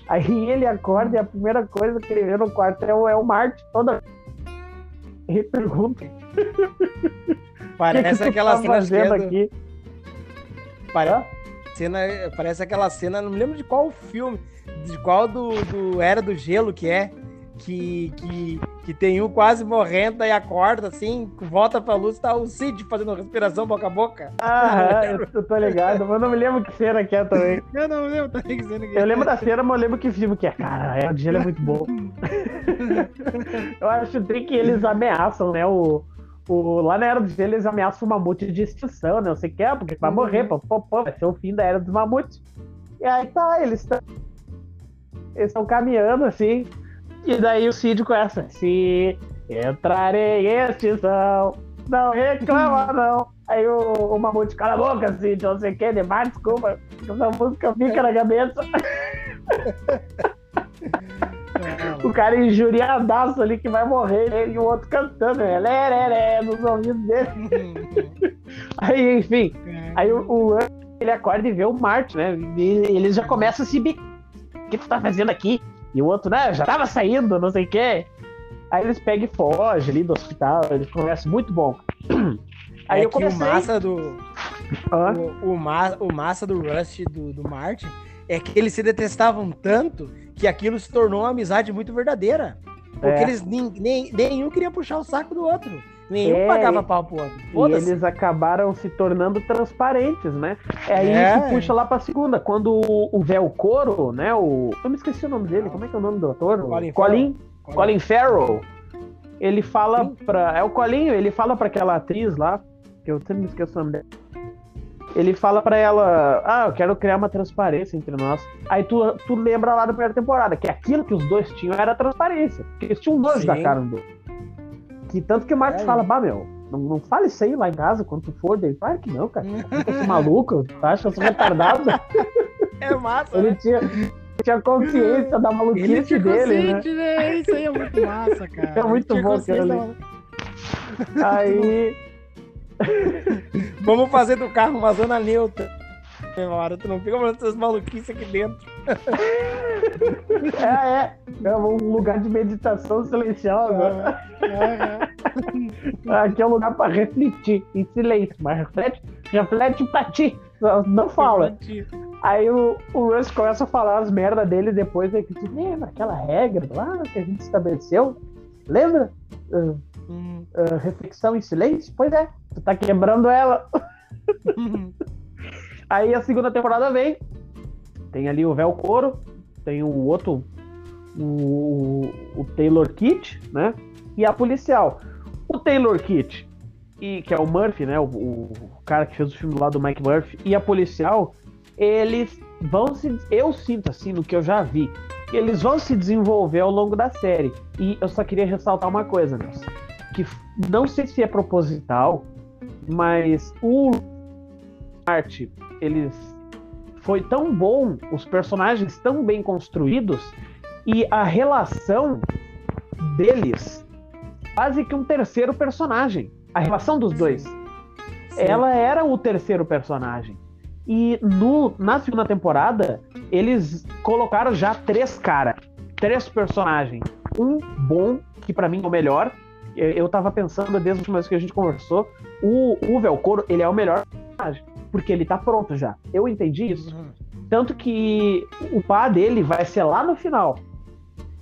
Aí ele acorda e a primeira coisa que ele vê no quarto é o, é o Marte toda. Ele pergunta. Parece que que aquela tá cena aqui. Parece, cena, parece aquela cena, não me lembro de qual filme, de qual do, do Era do Gelo que é, que, que, que tem um quase morrendo, aí acorda assim, volta pra luz, tá o Cid fazendo respiração boca a boca. Ah, eu, eu tô ligado, mas não me lembro que cena que é também. Eu não lembro também que cena que é. Eu lembro da cena, mas eu lembro que filme que é. Cara, é, o gelo é muito bom. eu acho que eles ameaçam, né, o... O, lá na Era do Gelo eles ameaçam o mamute de extinção, né? Não sei o que é, porque vai morrer, pô, pô, pô, vai ser o fim da Era dos Mamutes. E aí tá, eles estão eles estão caminhando assim, e daí o Cid começa. Se entrarei em extinção, não reclama não. Aí o, o Mamute, cala a boca, Cid, não sei o que, demais, desculpa. Essa música fica na cabeça. o cara injuriadaço ali que vai morrer, e o outro cantando, né? Lereré, nos ouvidos dele. aí, enfim, aí o, o, ele acorda e vê o Marte, né? E ele já começa a se bicar. O que tu tá fazendo aqui? E o outro, né, já tava saindo, não sei o quê. Aí eles pegam e fogem ali do hospital, eles conversam muito bom. Aí é eu comecei... o massa do. O, o, ma... o massa do Rust do, do Martin é que eles se detestavam tanto que aquilo se tornou uma amizade muito verdadeira. Porque é. eles nem, nem, nenhum queria puxar o saco do outro. Nenhum é, pagava pau pro outro. E eles acabaram se tornando transparentes, né? É aí é. que puxa lá pra segunda. Quando o, o Velcoro, né? O. Eu me esqueci o nome dele. Como é que é o nome do ator? Colin, Colin, Farrell. Colin Farrell. Ele fala Sim. pra. É o Colinho, ele fala pra aquela atriz lá, que eu sempre me esqueço o nome dela. Ele fala pra ela: Ah, eu quero criar uma transparência entre nós. Aí tu, tu lembra lá da primeira temporada, que aquilo que os dois tinham era transparência. Porque eles tinham dois da cara um do que tanto que o Marcos é. fala, bah, meu, não, não fale isso aí lá em casa quando tu for. Daí, claro que não, cara. Eu sou maluco, tu acha que eu sou retardado? É massa. Ele né? tinha, tinha consciência da maluquice dele, né? né? Isso aí é muito massa, cara. É muito bom, cara. Aí. Vamos fazer do carro uma zona neutra. Hora, tu não fica falando essas maluquices aqui dentro. É, é. É um lugar de meditação silenciosa. É, é. Aqui é um lugar para refletir em silêncio, mas reflete, reflete pra ti. Não fala. Aí o, o Russ começa a falar as merdas dele depois. Aí que lembra aquela regra lá que a gente estabeleceu? Lembra? Uh, hum. uh, reflexão em silêncio? Pois é, tu tá quebrando ela. Aí a segunda temporada vem. Tem ali o Velcoro, tem o outro, o, o Taylor Kitt, né? E a policial. O Taylor Kitt, e, que é o Murphy, né? O, o, cara que fez o filme lá do Mike Murphy, e a policial, eles vão se. Eu sinto assim, no que eu já vi, eles vão se desenvolver ao longo da série. E eu só queria ressaltar uma coisa, né? Que não sei se é proposital, mas o arte eles foi tão bom, os personagens tão bem construídos e a relação deles quase que um terceiro personagem. A relação dos dois. Sim. Ela era o terceiro personagem. E no, na segunda temporada, eles colocaram já três caras, três personagens. Um bom, que para mim é o melhor. Eu tava pensando desde a última vez que a gente conversou, o, o Velcoro, ele é o melhor personagem, porque ele tá pronto já. Eu entendi isso. Uhum. Tanto que o pá dele vai ser lá no final.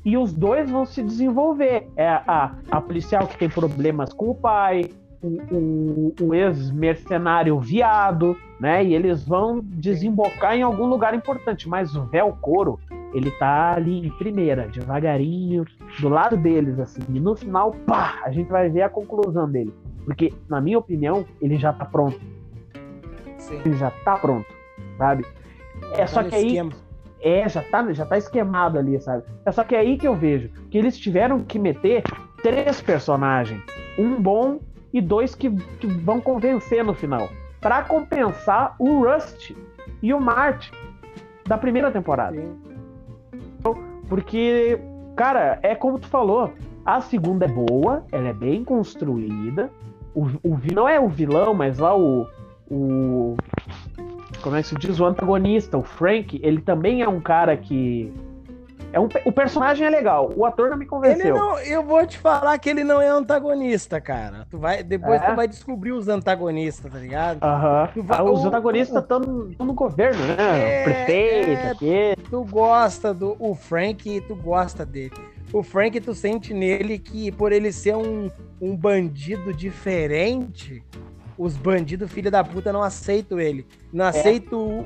E os dois vão se desenvolver. É a, a policial que tem problemas com o pai, o, o, o ex-mercenário viado, né? E eles vão desembocar em algum lugar importante. Mas o Velcoro, ele tá ali em primeira, devagarinho, do lado deles, assim. E no final, pá, a gente vai ver a conclusão dele. Porque, na minha opinião, ele já tá pronto. Sim. Ele já tá pronto, sabe? É tá só que aí. Esquema. É, já tá, já tá esquemado ali, sabe? É só que é aí que eu vejo que eles tiveram que meter três personagens. Um bom e dois que, que vão convencer no final. para compensar o Rust e o Mart da primeira temporada. Sim. Porque, cara, é como tu falou, a segunda é boa, ela é bem construída. O, o não é o vilão, mas lá o, o como é que se diz, o antagonista, o Frank, ele também é um cara que. É um, o personagem é legal, o ator não me convenceu. Não, eu vou te falar que ele não é antagonista, cara. Tu vai, depois é? tu vai descobrir os antagonistas, tá ligado? Aham. Uh -huh. ah, os antagonistas estão no governo, né? É, Prefeito, é, aqui. Tu gosta do o Frank, tu gosta dele. O Frank, tu sente nele que por ele ser um, um bandido diferente, os bandidos filha da puta não aceitam ele. Não é. aceito.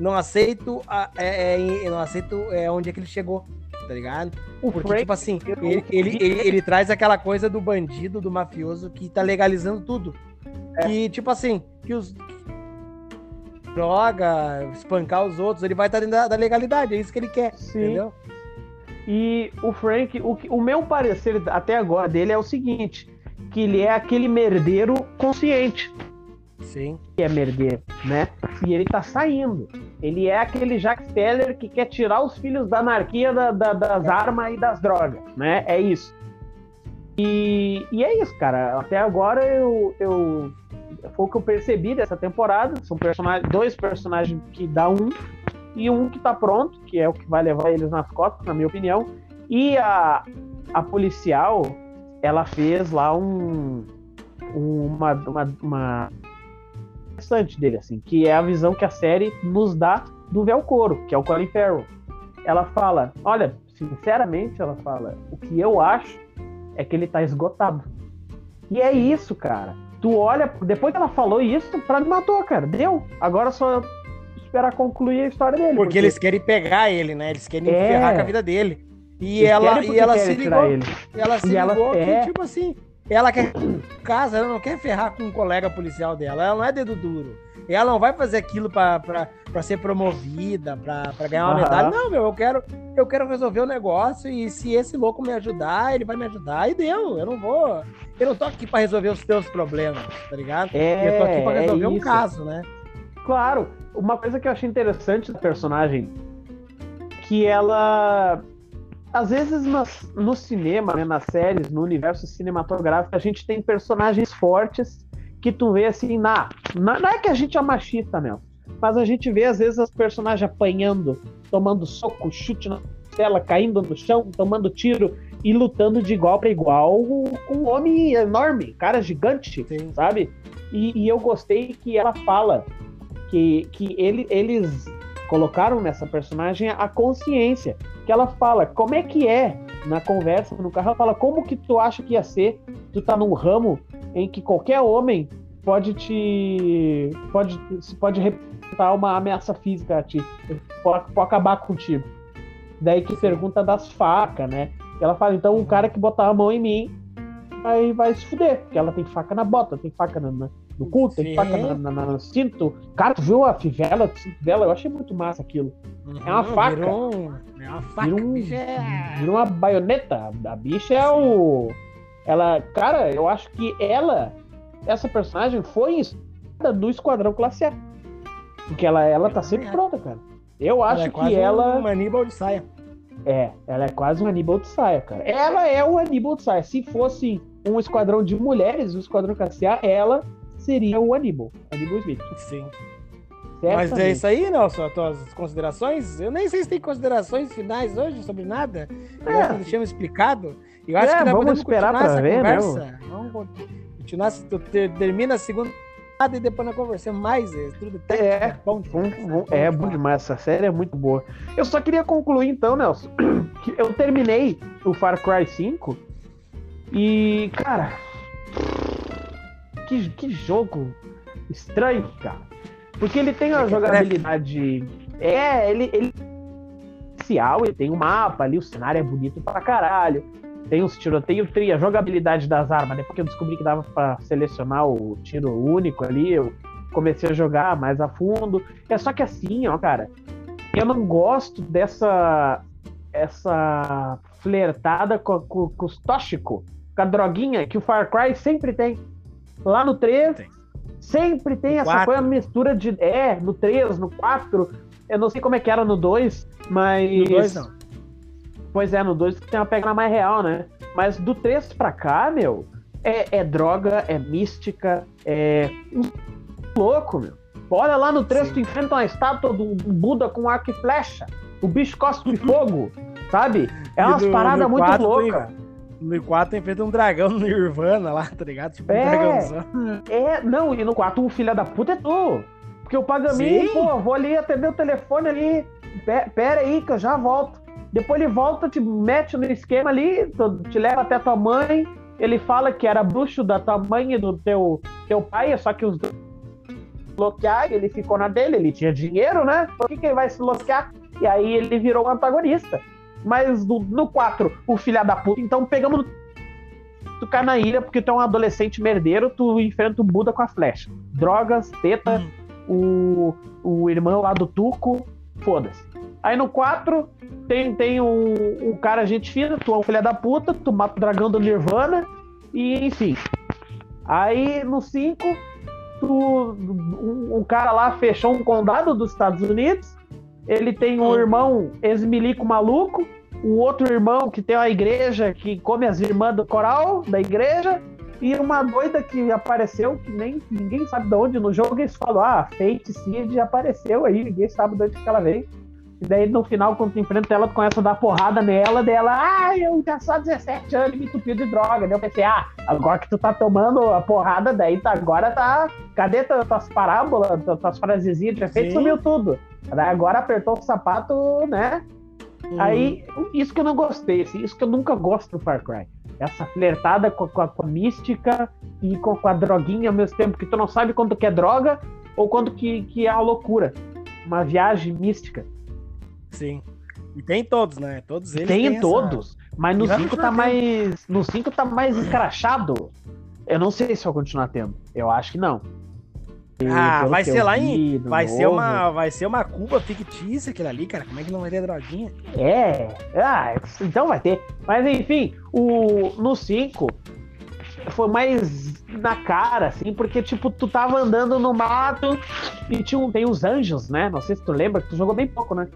Não aceito. É, é, não aceito é, onde é que ele chegou. Tá ligado? O Porque, Frank, tipo assim, ele, ele, ele, ele, traz aquela coisa do bandido, do mafioso que tá legalizando tudo. É. Que, tipo assim, que os. Droga, espancar os outros, ele vai estar tá dentro da, da, legalidade, é isso que ele quer, Sim. entendeu? E o Frank, o, o meu parecer até agora dele é o seguinte: que ele é aquele merdeiro consciente. Sim. Que é merdeiro, né? E ele tá saindo. Ele é aquele Jack Steller que quer tirar os filhos da anarquia da, da, das armas e das drogas, né? É isso. E, e é isso, cara. Até agora eu, eu foi o que eu percebi dessa temporada. São personagens, dois personagens que dá um e um que tá pronto, que é o que vai levar eles nas costas, na minha opinião. E a, a policial, ela fez lá um, uma, uma, uma interessante dele, assim, que é a visão que a série nos dá do Velcoro, que é o Colin Farrell. Ela fala, olha, sinceramente, ela fala, o que eu acho é que ele tá esgotado. E é isso, cara. Tu olha, depois que ela falou isso, pra mim matou, cara. Deu. Agora só esperar concluir a história dele. Porque, porque... eles querem pegar ele, né? Eles querem é... ferrar com a vida dele. E ela, e ela se ligou. Ele. Ela se e ligou ela, que, é... tipo assim, ela quer casa, ela não quer ferrar com um colega policial dela. Ela não é dedo duro. Ela não vai fazer aquilo para ser promovida, para ganhar uma uhum. medalha. Não, meu, eu quero, eu quero resolver o negócio e se esse louco me ajudar, ele vai me ajudar e deu. Eu não vou. Eu não tô aqui para resolver os teus problemas, tá ligado? É, eu tô aqui para é resolver é um caso, né? Claro. Uma coisa que eu achei interessante da personagem que ela às vezes nas, no cinema, né, nas séries, no universo cinematográfico, a gente tem personagens fortes que tu vê assim, na, na não é que a gente é machista mesmo, mas a gente vê às vezes as personagens apanhando, tomando soco, chute na tela, caindo no chão, tomando tiro e lutando de igual para igual com um homem enorme, cara gigante, Sim. sabe? E, e, eu gostei que ela fala que, que ele, eles colocaram nessa personagem a consciência que ela fala como é que é na conversa no carro, ela fala como que tu acha que ia ser tu tá num ramo em que qualquer homem pode te pode pode representar uma ameaça física a ti, pode, pode acabar contigo. Daí que pergunta das facas, né? Ela fala, então um cara que botar a mão em mim aí vai se fuder, porque ela tem faca na bota, tem faca na no cu, tem faca na, na, no cinto. Cara, tu viu a fivela do cinto dela? Eu achei muito massa aquilo. Uhum, é uma faca. Virou, é uma faca. Vira, um, é... vira uma baioneta. A bicha é o. Ela, cara, eu acho que ela, essa personagem, foi do Esquadrão Classe A. Porque ela, ela tá sempre pronta, cara. Eu acho ela é que ela. Um Aníbal de saia. É, ela é quase um Aníbal de saia, cara. Ela é o Aníbal de saia. Se fosse um esquadrão de mulheres, o esquadrão classe A, ela seria o Aníbal, Aníbal Smith. Sim. Mas é isso aí, Nelson, as tuas considerações? Eu nem sei se tem considerações finais hoje sobre nada. Eu é. que deixamos explicado. Eu acho é, que nós vamos esperar para ver, né? conversa. Né? Vamos continuar. Tu termina a segunda e depois nós conversamos mais. É, tudo é, bom demais. Bom, é bom demais. Essa série é muito boa. Eu só queria concluir então, Nelson, que eu terminei o Far Cry 5 e, cara, que, que jogo estranho, cara. Porque ele tem a jogabilidade. É, ele, ele ele tem um mapa ali, o cenário é bonito pra caralho. Tem os tiroteios, tem a jogabilidade das armas, né? Porque eu descobri que dava para selecionar o tiro único ali, eu comecei a jogar mais a fundo. É só que assim, ó, cara, eu não gosto dessa essa flertada com, com, com os tóxicos, com a droguinha que o Far Cry sempre tem. Lá no 3, tem. sempre tem essa 4. coisa, mistura de. É, no 3, no 4. Eu não sei como é que era no 2, mas. No 2 não. Pois é, no 2 tem uma pegada mais real, né? Mas do 3 pra cá, meu, é, é droga, é mística, é. louco, meu. Olha lá no 3, Sim. tu enfrenta uma estátua do Buda com arco e flecha. O bicho cospe fogo, sabe? É umas paradas muito loucas. No 4 enfrenta um dragão no Nirvana lá, tá ligado? Tipo é, um dragãozão. É, não, e no 4 o filho da puta é tu. Porque o Pagamin, pô, vou ali atender o telefone ali. Pera aí que eu já volto. Depois ele volta, te mete no esquema ali, te leva até tua mãe. Ele fala que era bruxo da tua mãe e do teu, teu pai, só que os bloquear, ele ficou na dele, ele tinha dinheiro, né? Por que, que ele vai se bloquear? E aí ele virou um antagonista. Mas no, no 4, o filho da puta, então pegamos tu cai na ilha porque tu é um adolescente merdeiro, tu enfrenta o Buda com a flecha. Drogas, teta, o, o irmão lá do Tuco, foda-se. Aí no 4 tem, tem um, um cara gente fina, tu é um filho da puta, tu mata o dragão do Nirvana, e enfim. Aí no 5, tu, um, um, cara lá fechou um condado dos Estados Unidos, ele tem um hum. irmão ex-milico maluco, um outro irmão que tem uma igreja que come as irmãs do coral da igreja, e uma doida que apareceu, que nem ninguém sabe de onde no jogo, eles falam, ah, Fate Seed apareceu aí, ninguém sabe de onde que ela veio. E daí no final, quando tu enfrenta ela, tu começa a dar porrada nela, dela, ah, eu já só 17 anos me entupiu de droga. Daí eu pensei, ah, agora que tu tá tomando a porrada, daí tá, agora tá. Cadê tuas parábolas, tuas frasezinhas de efeito? Sumiu tudo. Agora apertou o sapato, né? Hum. Aí, isso que eu não gostei, assim, isso que eu nunca gosto do Far Cry. Essa flertada com, com, a, com a mística e com, com, a droguinha ao mesmo tempo, que tu não sabe quando que é droga ou quando que, que é a loucura. Uma viagem mística. Sim. E tem todos, né? Todos eles. Tem todos. Essa... Mas no 5 tá mais. No 5 tá mais escrachado. Eu não sei se vai continuar tendo. Eu acho que não. Ah, vai ser lá em. Vai ser, uma, vai ser uma Cuba fictícia aquilo ali, cara. Como é que não vai ter droguinha? É. Ah, então vai ter. Mas enfim, o, no 5 foi mais na cara, assim, porque, tipo, tu tava andando no mato e tinha um, tem os anjos, né? Não sei se tu lembra, que tu jogou bem pouco, né?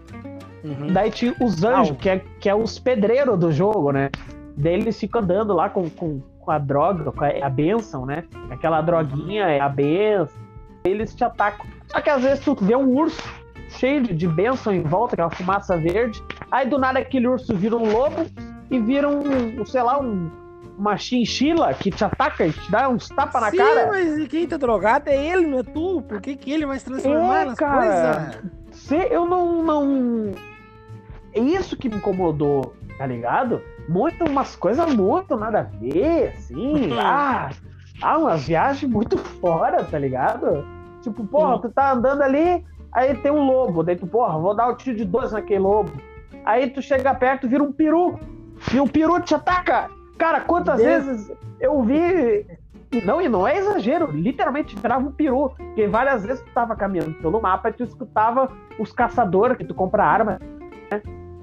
Uhum. Daí tinha os anjos, que é, que é os pedreiros do jogo, né? Daí eles ficam andando lá com, com, com a droga, com a, a benção, né? Aquela droguinha é a benção. Eles te atacam. Só que às vezes tu vê um urso cheio de, benção em volta, aquela fumaça verde. Aí do nada aquele urso vira um lobo e vira um, sei lá, um, uma chinchila que te ataca e te dá uns tapas na cara. mas quem tá drogado é ele, não é tu. Por que, que ele vai se transformar é, nas coisas? Eu não, não é isso que me incomodou, tá ligado? Muito, umas coisas muito nada a ver, assim. ah, ah, umas viagens muito fora, tá ligado? Tipo, porra, tu tá andando ali, aí tem um lobo, daí tu, porra, vou dar o um tiro de dois naquele lobo. Aí tu chega perto, vira um peru, e o peru te ataca. Cara, quantas Deus. vezes eu vi. Não, e não é exagero, literalmente virava um peru. Porque várias vezes tu tava caminhando pelo mapa e tu escutava os caçadores que tu compra arma, né?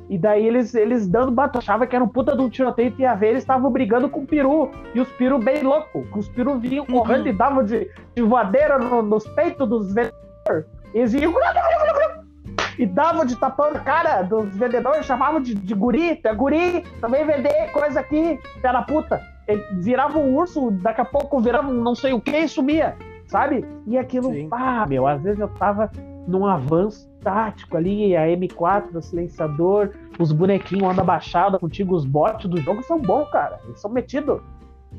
E daí eles, eles dando bato, achava que era um puta de um tiroteio e ia ver, eles estavam brigando com o peru. E os peru bem louco. Os peru vinham uhum. correndo e davam de, de voadeira no, nos peitos dos vendedores. Eles iam. E davam de tapão na cara dos vendedores, chamavam de, de guri, é guri, também vender coisa aqui, pela puta. Ele virava um urso, daqui a pouco virava um não sei o que e sumia. sabe? E aquilo, Sim. ah, meu, às vezes eu tava num avanço tático ali, a M4, o silenciador, os bonequinhos andam abaixada contigo, os bots do jogo são bons, cara. Eles são metidos.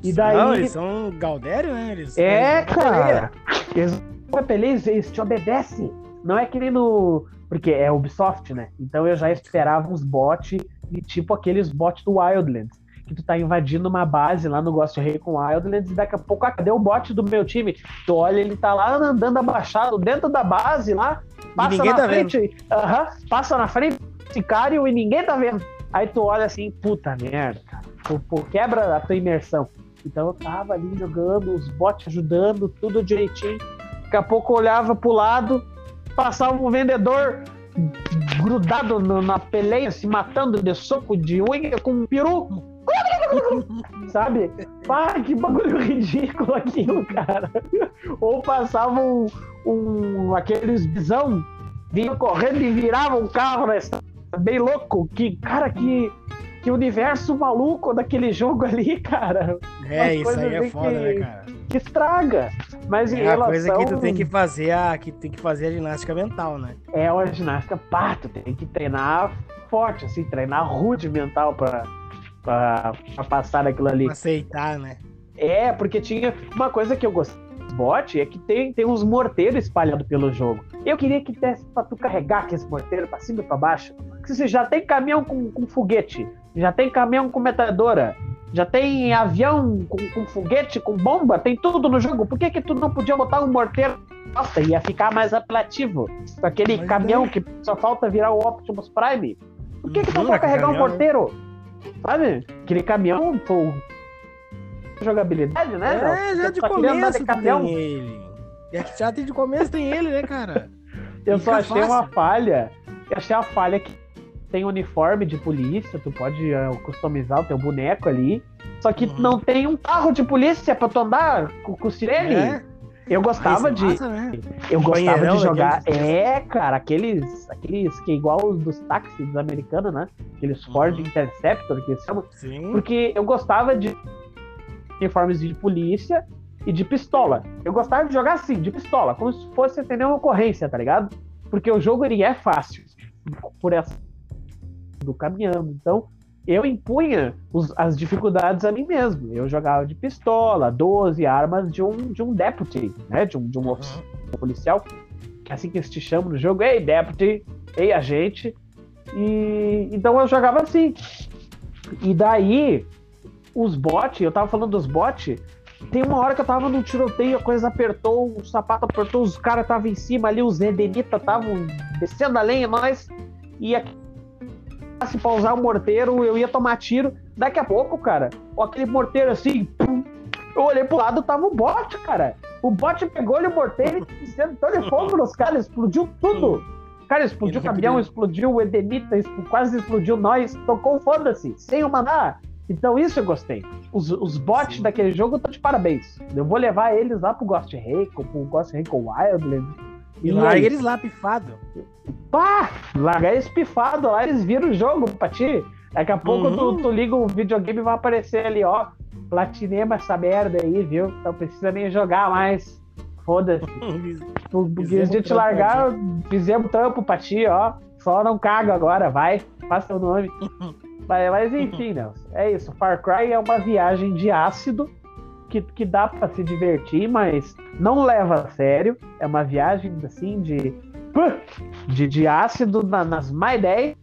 E daí. Não, eles são Galdério, né? Eles, é, eles cara. Eles, eles, eles te obedecem. Não é que nem no. Porque é Ubisoft, né? Então eu já esperava uns bots, tipo aqueles bots do Wildlands que tu tá invadindo uma base lá no Ghost Recon Wildlands e daqui a pouco, ah, cadê o bot do meu time? Tu olha, ele tá lá andando abaixado dentro da base lá, passa na tá frente, -huh, passa na frente, sicário e ninguém tá vendo. Aí tu olha assim, puta merda, pô, pô, quebra a tua imersão. Então eu tava ali jogando, os bots ajudando, tudo direitinho. Daqui a pouco eu olhava pro lado, passava um vendedor grudado no, na peleia, se matando de soco de unha com um peru. Sabe? Pá, que bagulho ridículo aquilo, cara. Ou passavam um, um, aqueles bisão, vinham correndo e viravam um carro, né? Bem louco. Que, cara, que, que universo maluco daquele jogo ali, cara. É, isso aí é foda, que, né, cara? Que estraga. Mas é em relação... coisa que tu tem que fazer a, que tem que fazer a ginástica mental, né? É uma ginástica, pá, tu tem que treinar forte, assim, treinar rude mental pra pra, pra passar aquilo ali. Aceitar, né? É, porque tinha uma coisa que eu gostei bot é que tem, tem uns morteiros espalhados pelo jogo. Eu queria que desse pra tu carregar aqueles morteiros pra cima e pra baixo. Porque você já tem caminhão com, com foguete, já tem caminhão com metralhadora, já tem avião com, com, foguete, com bomba, tem tudo no jogo. Por que que tu não podia botar um morteiro? Nossa, ia ficar mais apelativo. Aquele Mas caminhão é. que só falta virar o Optimus Prime. Por que que tu não pode carregar um morteiro? Sabe? Aquele caminhão, pô. Jogabilidade, né? É, já de começo tem ele. Já de começo tem ele, né, cara? Eu Fica só achei fácil. uma falha. Eu achei a falha que tem uniforme de polícia, tu pode uh, customizar o teu boneco ali. Só que uhum. não tem um carro de polícia pra tu andar com, com o sirene. É. Eu gostava de. Massa, né? Eu gostava de jogar. É, cara, aqueles. Aqueles que é igual os dos táxis americanos, né? Aqueles Ford uhum. Interceptor que eles chamam. Sim. Porque eu gostava de uniformes de polícia e de pistola. Eu gostava de jogar assim, de pistola, como se fosse atender uma ocorrência, tá ligado? Porque o jogo ele é fácil. Por essa. Do caminhando. Então, eu impunha os, as dificuldades a mim mesmo. Eu jogava de pistola, 12 armas de um, de um deputy, né? De um, de um oficial policial, que é assim que eles te chamam no jogo. Ei, deputy! Ei, agente! E então eu jogava assim. E daí, os bots, eu tava falando dos bots, tem uma hora que eu tava num tiroteio, a coisa apertou, o sapato apertou, os caras estavam em cima ali, os Edenitas estavam descendo a lenha, nós. E aqui se pra usar o morteiro, eu ia tomar tiro. Daqui a pouco, cara, aquele morteiro assim, pum, eu olhei pro lado, tava o bot, cara. O bot pegou o morteiro e sentou de fogo nos caras, explodiu tudo. Cara, explodiu o caminhão, explodiu o Edenita, quase explodiu nós, tocou foda-se, sem o maná. Então isso eu gostei. Os, os bots Sim. daquele jogo estão de parabéns. Eu vou levar eles lá pro Ghost Recon, pro Ghost Recon Wildlands e larga eles lá pifado. Pá! Larga eles pifado lá, eles viram o jogo pra ti. Daqui a pouco uhum. tu, tu, liga o videogame e vai aparecer ali, ó. Platinema essa merda aí, viu? Não precisa nem jogar mais. Foda-se. Porque a gente largar, fizemos trampo pra ti, ó. Só não caga agora, vai. Faça o nome. mas, mas enfim, Nelson. É isso. Far Cry é uma viagem de ácido que, que dá para se divertir, mas não leva a sério. É uma viagem assim de de, de ácido na, nas mais 10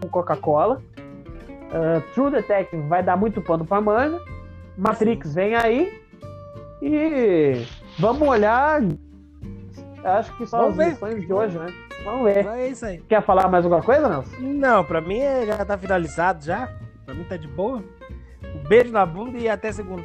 com Coca-Cola. Uh, True Detective vai dar muito pano para manga. Matrix vem aí. E vamos olhar. Acho que são vamos as de hoje, né? Vamos ver. É isso aí. Quer falar mais alguma coisa, Nelson? Não, pra mim é, já tá finalizado já. Pra mim tá de boa. Um beijo na bunda e até segunda.